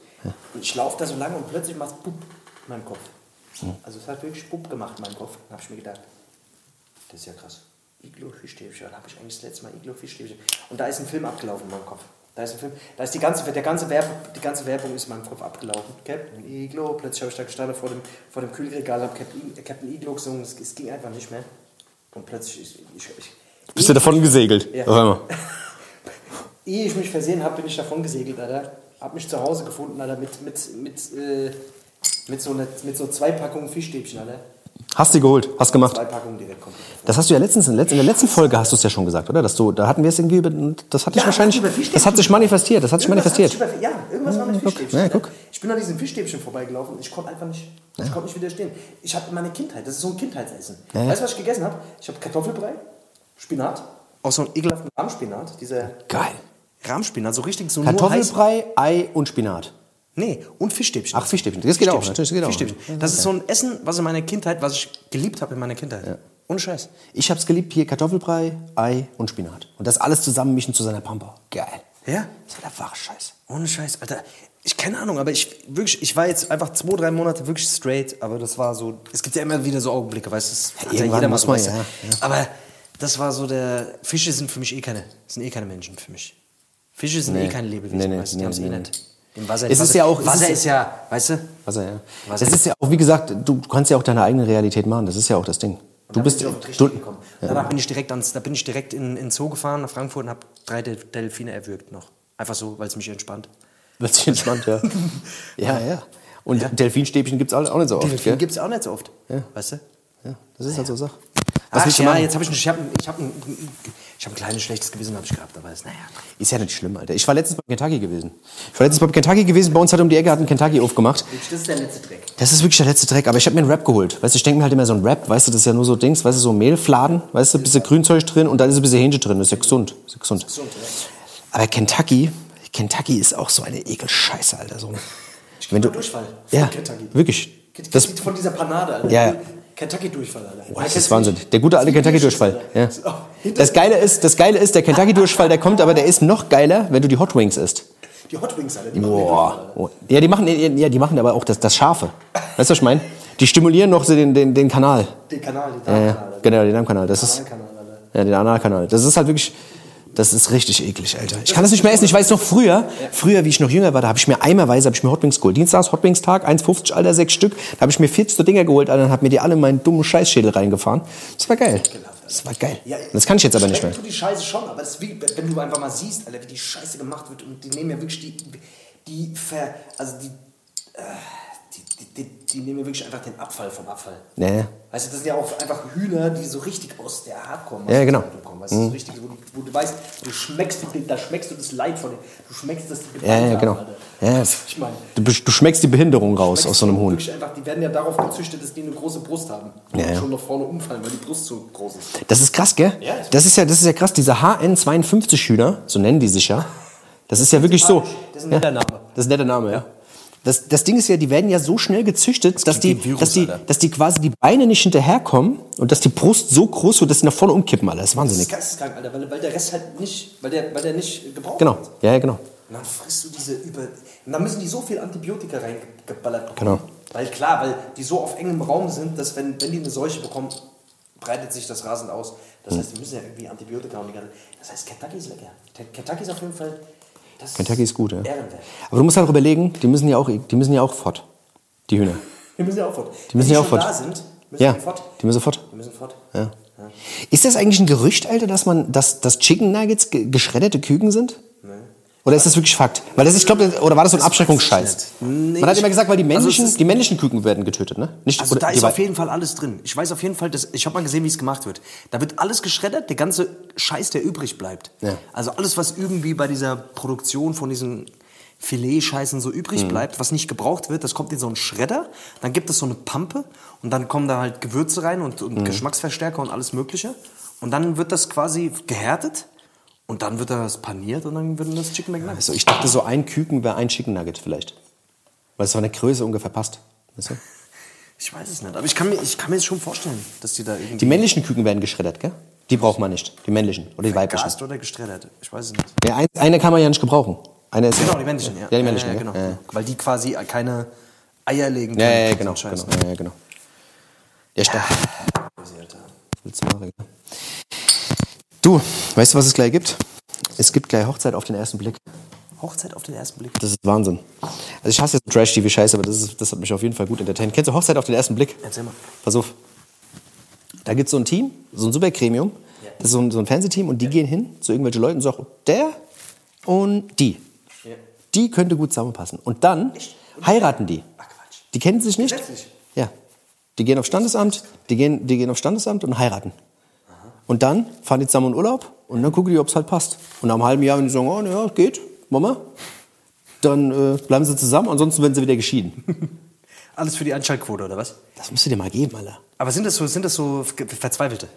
Ich laufe da so lange und plötzlich macht Pup in meinem Kopf. Also es hat wirklich Pup gemacht in meinem Kopf. Dann habe ich mir gedacht, das ist ja krass. Iglo-Fischstäbchen. Wann habe ich eigentlich das letzte Mal Iglo-Fischstäbchen? Und da ist ein Film abgelaufen in meinem Kopf. Da ist ein Film, da ist die ganze, der ganze Werbung, die ganze Werbung ist in meinem Kopf abgelaufen. Captain Iglo, plötzlich habe ich da gestanden vor dem, vor dem Kühlregal, habe Captain, Captain Iglo gesungen, es, es ging einfach nicht mehr. Und plötzlich, ich, ich, ich, Bist du davon gesegelt? Ja. Auf einmal. Ehe ich mich versehen habe, bin ich davon gesegelt, Alter. Hab mich zu Hause gefunden, Alter, mit, mit, mit, äh, mit, so, ne, mit so zwei Packungen Fischstäbchen, Alter. Hast du geholt, hast gemacht. Zwei Packungen direkt komplett. Das hast du ja letztens, in der letzten Folge hast du es ja schon gesagt, oder? Dass du, da hatten wir es irgendwie, über, das hat dich Ja, wahrscheinlich, das hat sich manifestiert, das hat sich manifestiert. hat sich Ja, irgendwas war mit. Fischstäbchen. Ja, Alter. guck. Ich bin an diesem Fischstäbchen vorbeigelaufen. Ich konnte einfach nicht, ich konnte nicht widerstehen. Ich habe meine Kindheit, das ist so ein Kindheitsessen. Ja, ja. Weißt du, was ich gegessen habe? Ich habe Kartoffelbrei, Spinat, aus so einem ekelhaften Rahmspinat. Dieser Geil. Rahmspinat, so richtig so. Kartoffelbrei, Ei und Spinat. Nee, und Fischstäbchen. Ach, Fischstäbchen. Das geht auch, das geht auch. Fischstäbchen. Das ist so ein Essen, was in meiner Kindheit, was ich geliebt habe in meiner Kindheit. Ohne Scheiß. Ich hab's geliebt, hier Kartoffelbrei, Ei und Spinat. Und das alles zusammenmischen zu seiner Pampa. Geil. Ja? Das war der wahre Scheiß. Ohne Scheiß, Alter. Ich keine Ahnung, aber ich wirklich, ich war jetzt einfach zwei, drei Monate wirklich straight, aber das war so. Es gibt ja immer wieder so Augenblicke, weißt du? hat irgendwann muss weißt du. ja, ja. Aber das war so der. Fische sind für mich eh keine, sind eh keine Menschen für mich. Fische sind Nee. eh keine Lebewesen, Nee, nee, weißt du? Die nee, haben's nee, eh nee. nicht. Im Wasser, Es ist Wasser, ja auch- es Wasser ist- ist ja, weißt du? Wasser, ja. Wasser. Das ist ja auch, wie gesagt, du, du kannst ja auch deine eigene Realität machen. Das ist ja auch das Ding. Du Da bist, bin ich du, gekommen. Danach bin ich direkt ans, da bin ich direkt in, in den Zoo gefahren nach Frankfurt und habe drei Del Delfine erwürgt noch. Einfach so, weil es mich entspannt. wird sich entspannt, ja. ja, ja. Und Delfinstäbchen gibt es auch nicht so oft, Delfine gell? gibt es auch nicht so oft. Weißt du? Ja, das ist halt so Sache. Was Ach, ja, jetzt habe ich, ich hab, ich hab, ein, ich hab ein kleines schlechtes Gewissen ich gehabt, aber ist, naja. Ist ja nicht schlimm, Alter. Ich war letztens bei Kentucky gewesen. Ich war letztens bei Kentucky gewesen. Bei uns hat um die Ecke hat ein Kentucky aufgemacht. Das ist der letzte Dreck. Das ist wirklich der letzte Dreck. Aber ich habe mir einen Rap geholt. Weißt du, ich denke mir halt immer so ein Rap, weißt du, das ist ja nur so Dings, weißt du, so Mehlfladen, weißt du, ein bisschen Grünzeug drin und dann ist ein bisschen Hähnchen drin. Das ist ja gesund. Das ist ja gesund. Aber Kentucky, Kentucky ist auch so eine Ekelscheiße, Alter. So. Wenn du, Durchfall. ja, Kentucky. wirklich. Das, von dieser Panade, Alter. Ja, ja. Kentucky-Durchfall, Alter. Boah, das ist Wahnsinn. Der gute alte Kentucky-Durchfall. Ja. Das Geile ist, das Geile ist, der Kentucky-Durchfall, der kommt, aber der ist noch geiler, wenn du die Hot Wings isst. Die Hot Wings, Alter. Die machen Boah. Oh. Ja, die machen, ja, die machen aber auch das, das Scharfe. Weißt du, was ich meine? Die stimulieren noch so den, den, den Kanal. den Kanal, den Ja, ja. Darmkanal, Alter. Genau, den Darmkanal. Das ist, Kanal, ja, den Analkanal. Das ist halt wirklich, das ist richtig eklig, Alter. Ich kann das nicht mehr essen. Ich weiß noch früher, früher, wie ich noch jünger war, da habe ich mir eimerweise hab ich mir Hot Wings geholt. Dienstags Hot Wings Tag, 1,50, Alter, sechs Stück. Da habe ich mir 40 so Dinger geholt, Alter, und habe mir die alle in meinen dummen Scheißschädel reingefahren. Das war geil. Das war geil. Das kann ich jetzt aber nicht mehr. Tut die Scheiße schon, aber wenn du einfach mal siehst, Alter, wie die Scheiße gemacht wird und die nehmen ja wirklich die, die, ver, also die, äh, die, die, die, nehmen ja wirklich einfach den Abfall vom Abfall. Nee. Weißt du, das sind ja auch einfach Hühner, die so richtig aus der Hardcore Ja, genau. kommen. Weißt du, so richtig, wo, du, wo du weißt, du schmeckst, da schmeckst du das Leid von denen. Du schmeckst das die Ja, ja, genau. haben. Ja. Was ich meine. Du, du schmeckst die Behinderung raus aus so einem Huhn. Einfach, die werden ja darauf gezüchtet, dass die eine große Brust haben. Ja, ja. Und schon nach vorne umfallen, weil die Brust so groß ist. Das ist krass, gell? Ja, das Das ist ja, das ist ja krass. Diese HN52-Hühner, so nennen die sich ja. Das ist ja wirklich so. Das ist ein netter Name. Das ist ein netter Name, ja. Das, das Ding ist ja, die werden ja so schnell gezüchtet, dass die, Virus, dass, die, Alter. dass die quasi die Beine nicht hinterherkommen und dass die Brust so groß wird, dass sie nach vorne umkippen, Alter. Das ist Das ist wahnsinnig. geisteskrank, Alter, weil, weil der Rest halt nicht, weil der, weil der nicht gebraucht Genau, wird. ja, ja, genau. Und dann frisst du diese über. Und dann müssen die so viel Antibiotika reingeballert bekommen. Genau. Weil klar, weil die so auf engem Raum sind, dass wenn, wenn die eine Seuche bekommen, breitet sich das rasend aus. Das heißt, die müssen ja irgendwie Antibiotika und die ganze. Das heißt, Kentucky ist lecker. Kentucky ist auf jeden Fall. Das Kentucky ist gut, ja. Ehrenwert. Aber du musst halt auch überlegen, die müssen ja auch, die müssen ja auch fort. Die Hühner. Die müssen ja auch fort. Die müssen wenn ja auch fort. da sind, müssen Ja, die fort. die müssen fort. Die müssen fort. Ja. Ist das eigentlich ein Gerücht, Alter, dass man, dass, dass Chicken Nuggets ge geschredderte Küken sind? Oder ist das wirklich Fakt? Weil das, ich glaube, oder war das so ein Abschreckungsscheiß? Nee, Man hat immer gesagt, weil die also männlichen, ist- die männlichen Küken werden getötet, ne? Nicht, Also da ist auf jeden Fall alles drin. Ich weiß auf jeden Fall, dass, ich habe mal gesehen, wie es gemacht wird. Da wird alles geschreddert, der ganze Scheiß, der übrig bleibt. Ja. Also alles, was irgendwie bei dieser Produktion von diesen Filetscheißen so übrig bleibt, was nicht gebraucht wird, das kommt in so einen Schredder, dann gibt es so eine Pampe und dann kommen da halt Gewürze rein und, und Geschmacksverstärker und alles mögliche. Und dann wird das quasi gehärtet und dann wird das paniert und dann wird das Chicken McNuggets. Also ich dachte, so ein Küken wäre ein Chicken Nugget vielleicht. Weil es von der Größe ungefähr passt. Weißt du? Ich weiß es nicht, aber ich kann mir, ich kann mir das schon vorstellen, dass die da irgendwie... Die männlichen Küken werden geschreddert, gell? Die braucht man nicht. Die männlichen oder die weiblichen. Gast oder gestreddert, ich weiß es nicht. Ja, ein, eine kann man ja nicht gebrauchen. Eine ist Genau, die männlichen, ja. Ja, die männlichen, ja, ja, genau. Ja, Weil die quasi keine Eier legen ja, ja, können. ja genau, genau, ja, ja, genau. Ja, stark. Crazy, Alter. Willst du machen, ja. Du, weißt du, was es gleich gibt? Es gibt gleich Hochzeit auf den ersten Blick. Hochzeit auf den ersten Blick. Das ist Wahnsinn. Also ich hasse jetzt Trash-TV-Scheiße, aber das, ist, das hat mich auf jeden Fall gut entertained. Kennst du Hochzeit auf den ersten Blick? Erzähl mal. Pass auf. Da gibt es so ein Team, so ein Supergremium. Das ist so ein, so ein Fernsehteam und die gehen hin zu irgendwelchen Leuten und sagen, der und die. Die könnte gut zusammenpassen. Und dann heiraten die. Ach Quatsch. Die kennen sich nicht. Ja. Die gehen auf Standesamt, die gehen, die gehen auf Standesamt und heiraten. Und dann fahren die zusammen in Urlaub und dann gucken die, ob es halt passt. Und nach einem halben Jahr, wenn die sagen, oh, ja, geht, Mama, dann äh, bleiben sie zusammen, ansonsten werden sie wieder geschieden. Alles für die Einschaltquote, oder was? Das musst du dir mal geben, Alter. Aber sind das so, sind das so Verzweifelte?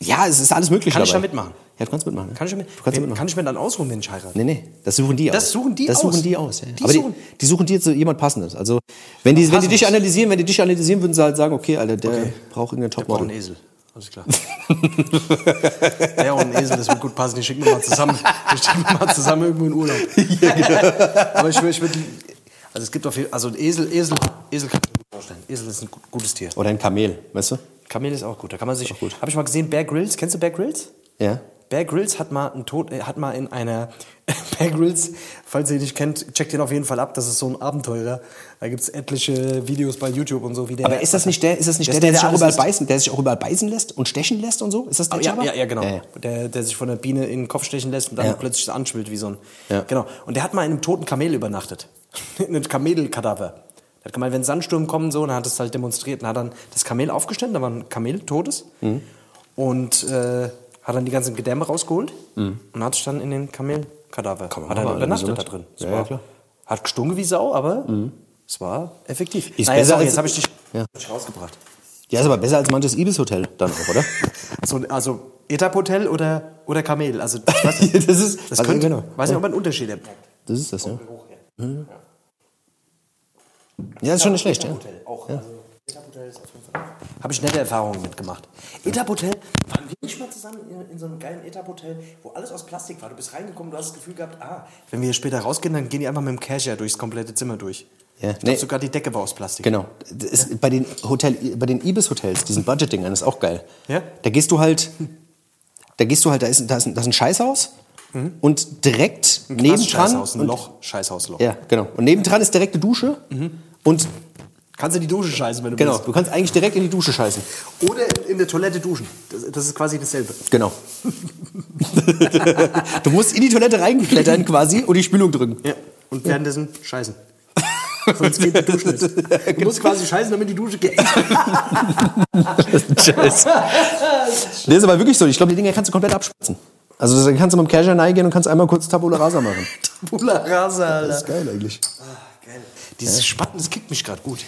Ja, es ist alles möglich Kann ich dabei. da mitmachen? Ja, du kannst mitmachen. Kann ich, mit, Du kannst Wen- mitmachen. kann ich mir dann ausruhen, wenn ich heirate? Nee, nee, das suchen die aus. Das suchen die das aus? suchen die aus. Ja. Die Aber suchen- die, die suchen dir jetzt so jemand Passendes. Also, wenn die, wenn die dich analysieren, wenn die dich analysieren, würden sie halt sagen, okay, Alter, der Okay. braucht irgendeinen Der braucht einen Topmodel. Esel. Alles klar. Der und ein Esel, das wird gut passen. Die schicken wir mal zusammen. Die schicken wir mal zusammen irgendwo in Urlaub. Aber ich würde, ich würd, also es gibt auf jeden also Esel, Esel, Esel kann ich mir vorstellen. Esel ist ein gut- gutes Tier. Oder ein Kamel, weißt du? Kamel ist auch gut. Da kann man sich. Habe ich mal gesehen, Bear Grylls. Kennst du Bear Grylls? Ja. Bear Grylls hat mal, Tod, äh, hat mal in einer Bear Grylls, falls ihr ihn nicht kennt, checkt ihn auf jeden Fall ab. Das ist so ein Abenteurer. Da gibt's etliche Videos bei YouTube und so, wie der. Aber ist das nicht der, ist das nicht Das der, ist der, sich auch überall beißen, der sich auch überall beißen lässt und stechen lässt und so? Ist das der Ah, ja, ja, ja, genau. Ja, ja. Der, der sich von der Biene in den Kopf stechen lässt und dann Ja. plötzlich anschwillt wie so ein. Ja. Genau. Und der hat mal in einem toten Kamel übernachtet. in einem Kamelkadaver. Der hat gemeint, wenn Sandsturm kommen so, dann hat es halt demonstriert. Dann hat dann das Kamel aufgestellt, da war ein Kamel totes. Mhm. Und äh, hat dann die ganzen Gedärme rausgeholt und hat sich dann in den Kamelkadaver. Mhm. Hat machen, übernachtet da drin. Es Ja, war, ja, klar. Hat gestunken wie Sau, aber es war effektiv. Ist Naja, besser sorry, jetzt habe ich dich Ja. rausgebracht. Ja, ist aber besser als manches Ibis-Hotel dann auch, oder? So, also Etap-Hotel oder, oder Kamel. Also ich weiß nicht, Das ist- das also, könnte, genau. weiß nicht, ob man einen Unterschied merkt. Das ist das, ja. Ja, ist schon nicht schlecht, ja. Auch. Also, Etap-Hotel ist auf jeden Fall. Habe ich nette Erfahrungen mitgemacht. Etap-Hotel, waren wir nicht mal zusammen in, in so einem geilen Etap-Hotel, wo alles aus Plastik war. Du bist reingekommen, du hast das Gefühl gehabt, ah, wenn wir hier später rausgehen, dann gehen die einfach mit dem Cashier durchs komplette Zimmer durch. Ja, Ich glaube, nee. sogar die Decke war aus Plastik. Genau. Ist, bei den, Hotel, bei den Ibis-Hotels, diesen Budget-Dingern, ist auch geil. Ja? Da gehst du halt, da gehst du halt, da ist, da ist, ein- da ist ein Scheißhaus und direkt nebendran. Scheißhaus, ein und- Loch, Scheißhausloch. Ja, genau. Und nebendran ist direkt eine Dusche und Kannst du die Dusche scheißen, wenn du genau, willst. du kannst eigentlich direkt in die Dusche scheißen. Oder in, in der Toilette duschen. Das, das ist quasi dasselbe. Genau. du musst in die Toilette reinklettern quasi und die Spülung drücken. Ja. Und währenddessen scheißen. Sonst geht die Dusche nicht. Du musst quasi scheißen, damit die Dusche geht. Scheiße. Nee, ist aber wirklich so. Ich glaube, die Dinger kannst du komplett abspritzen. Also da kannst du mit dem Cashier reingehen und kannst einmal kurz Tabula Rasa machen. Tabula rasa, Alter. geil eigentlich. Geil. Dieses Spatten, das kickt mich gerade gut.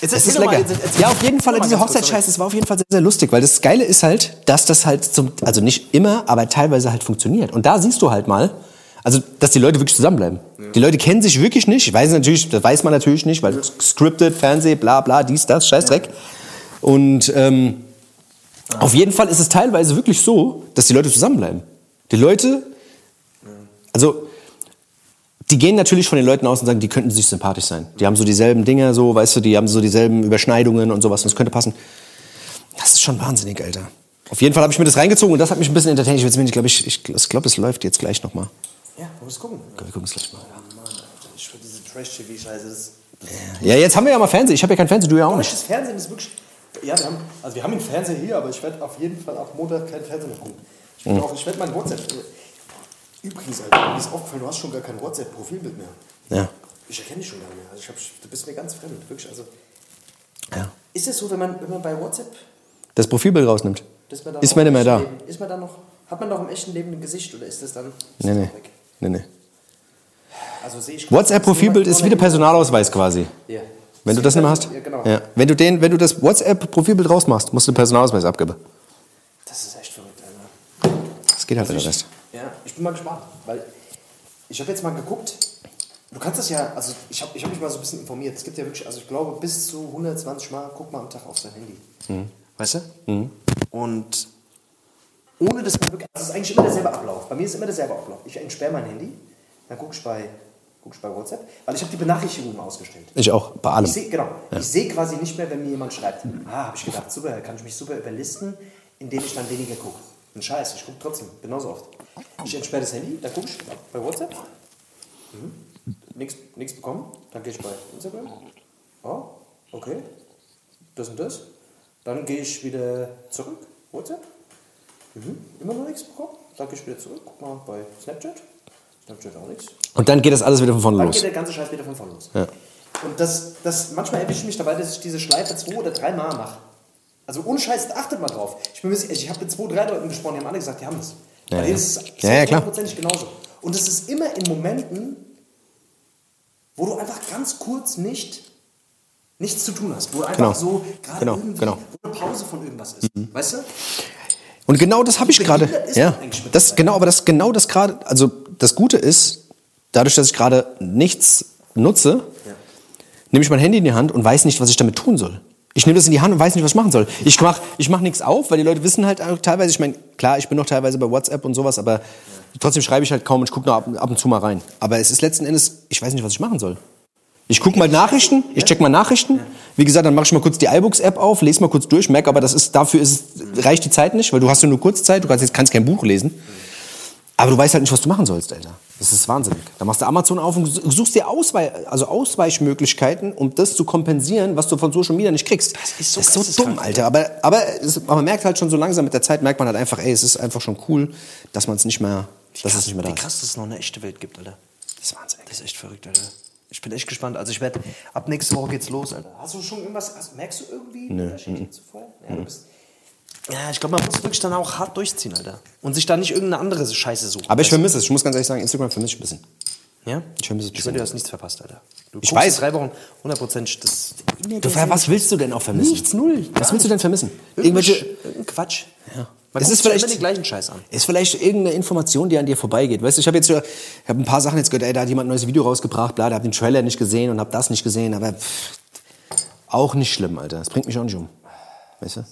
Jetzt Es ist doch mal, lecker. jetzt erzähl- Ja, auf jeden Fall, diese Hochzeitsscheiße, das war auf jeden Fall sehr, sehr lustig, weil das Geile ist halt, dass das halt zum, also nicht immer, aber teilweise halt funktioniert. Und da siehst du halt mal, also, dass die Leute wirklich zusammenbleiben. Die Leute kennen sich wirklich nicht. Ich weiß natürlich, das weiß man natürlich nicht, weil scripted, Fernseh, bla, bla, dies, das, Scheißdreck. Und, ähm, auf jeden Fall ist es teilweise wirklich so, dass die Leute zusammenbleiben. Die Leute, also, die gehen natürlich von den Leuten aus und sagen, die könnten sich sympathisch sein. Die haben so dieselben Dinge, so, weißt du, die haben so dieselben Überschneidungen und sowas und das könnte passen. Das ist schon wahnsinnig, Alter. Auf jeden Fall habe ich mir das reingezogen und das hat mich ein bisschen entertained. Ich, will's mir nicht- glaub, ich, ich, ich glaube, es läuft jetzt gleich nochmal. Ja, wir es gucken? Wir gucken es gleich mal. Mann, Alter, ich diese Trash-TV-Scheiße, das... Ja, jetzt haben wir ja mal Fernsehen. Ich habe ja kein Fernsehen, du ja auch nicht. Deutsches Fernsehen ist wirklich... Ja, wir haben, also wir haben einen Fernseher hier, aber ich werde auf jeden Fall ab Montag kein Fernsehen mehr gucken. Ich, auch, ich werde mein WhatsApp... Übrigens, Alter, mir ist aufgefallen, du hast schon gar kein WhatsApp-Profilbild mehr. Ja. Ich erkenne dich schon gar nicht mehr. Also ich hab, du bist mir ganz fremd, wirklich. Also, ja. ist es so, wenn man, wenn man bei WhatsApp... Das Profilbild rausnimmt. Ist man, Ist man nicht mehr da. Leben, ist man dann noch... Hat man noch im echten Leben ein Gesicht oder ist das dann... Ist Nee, nee. weg? nee, nee. Also sehe ich... WhatsApp-Profilbild ist wie der Personalausweis quasi. Ja. Wenn du das nicht mehr hast. Ja, genau. Ja. Wenn, du den, wenn du das WhatsApp-Profilbild rausmachst, musst du den Personalausweis abgeben. Das ist echt verrückt, Alter. Das geht halt Also der Rest. Ja, ich bin mal gespannt, weil ich habe jetzt mal geguckt. Du kannst das ja, also ich habe ich hab mich mal so ein bisschen informiert. Es gibt ja wirklich, also ich glaube, bis zu 120 Mal guck mal am Tag auf sein Handy. Mhm. Weißt du? Und ohne dass man wirklich, also es ist eigentlich immer derselbe Ablauf. Bei mir ist immer derselbe Ablauf. Ich entsperre mein Handy, dann gucke ich, bei- ich bei WhatsApp, weil ich habe die Benachrichtigungen ausgestellt. Ich auch, bei allem. Ich sehe genau, ich sehe quasi nicht mehr, wenn mir jemand schreibt. Ah, habe ich gedacht, super, kann ich mich super überlisten, indem ich dann weniger gucke. Ein Scheiß, ich gucke trotzdem, genauso oft. Ich entsperre das Handy, dann gucke ich bei WhatsApp. Mhm. Nichts, nichts bekommen. Dann gehe ich bei Instagram. Oh, okay. Das und das. Dann gehe ich wieder zurück. WhatsApp. Mhm. Immer noch nichts bekommen. Dann gehe ich wieder zurück. Guck mal bei Snapchat. Snapchat auch nichts. Und dann geht das alles wieder von vorne Dann los. geht der ganze Scheiß wieder von vorne los. Ja. Und das, das, manchmal erwische ich mich dabei, dass ich diese Schleife zwei oder drei Mal mache. Also ohne Scheiß, achtet mal drauf. Ich, bin sicher, ich habe mit zwei, drei Leuten gesprochen, die haben alle gesagt, die haben das. Ja, Bei ja. denen ist es Ja, ja, klar. hundertprozentig genauso. Und es ist immer in Momenten, wo du einfach ganz kurz nicht nichts zu tun hast. Wo du einfach Genau. so gerade Genau, irgendwie, genau. Mhm. eine Pause von irgendwas ist. Weißt du? Und genau das habe ich gerade. Ja, das genau, aber das genau das gerade. Also das Gute ist, dadurch, dass ich gerade nichts nutze, nehme ich mein Handy in die Hand und weiß nicht, was ich damit tun soll. Ich nehme das in die Hand und weiß nicht, was ich machen soll. Ich mache ich mach nichts auf, weil die Leute wissen halt teilweise, ich meine, klar, ich bin noch teilweise bei WhatsApp und sowas, aber trotzdem schreibe ich halt kaum und ich gucke nur ab, ab und zu mal rein. Aber es ist letzten Endes, ich weiß nicht, was ich machen soll. Ich gucke mal Nachrichten, ich check mal Nachrichten. Wie gesagt, dann mache ich mal kurz die iBooks-App auf, lese mal kurz durch, merke aber, das ist, dafür ist, reicht die Zeit nicht, weil du hast ja nur kurz Zeit, du kannst jetzt kannst kein Buch lesen. Aber du weißt halt nicht, was du machen sollst, Alter. Das ist wahnsinnig. Da machst du Amazon auf und suchst dir Ausweich, also Ausweichmöglichkeiten, um das zu kompensieren, was du von Social Media nicht kriegst. Das ist so das ist so dumm, Alter. Aber, aber, es, aber man merkt halt schon so langsam mit der Zeit, merkt man halt einfach, ey, es ist einfach schon cool, dass man es nicht mehr, dass es nicht mehr da Wie ist. krass, dass es noch eine echte Welt gibt, Alter. Das ist wahnsinnig. Das ist echt verrückt, Alter. Ich bin echt gespannt. Also ich werde, ab nächste Woche geht's los, Alter. Hast du schon irgendwas, hast, merkst du irgendwie zu vorher? Ja, du bist, ja, ich glaube, man muss wirklich dann auch hart durchziehen, Alter. Und sich da nicht irgendeine andere Scheiße suchen. Aber ich vermisse es. Ich muss ganz ehrlich sagen, Instagram vermisse ich ein bisschen. ja? ich vermisse es ein Ich du bisschen. hast nichts verpasst, Alter. Du Ich weiß. drei Wochen 100% das... Du, was willst du denn auch vermissen? Nichts, null. Was willst du denn vermissen? Irgendwelche... Irgendein Quatsch. Ja. Man Es ist vielleicht- den gleichen Scheiß an. ist vielleicht irgendeine Information, die an dir vorbeigeht. Weißt du, ich habe jetzt ich habe ein paar Sachen jetzt gehört, ey, da hat jemand ein neues Video rausgebracht, bla, da hab den Trailer nicht gesehen und hab das nicht gesehen, aber pff, auch nicht schlimm, Alter. Das bringt mich auch nicht um. Weißt du?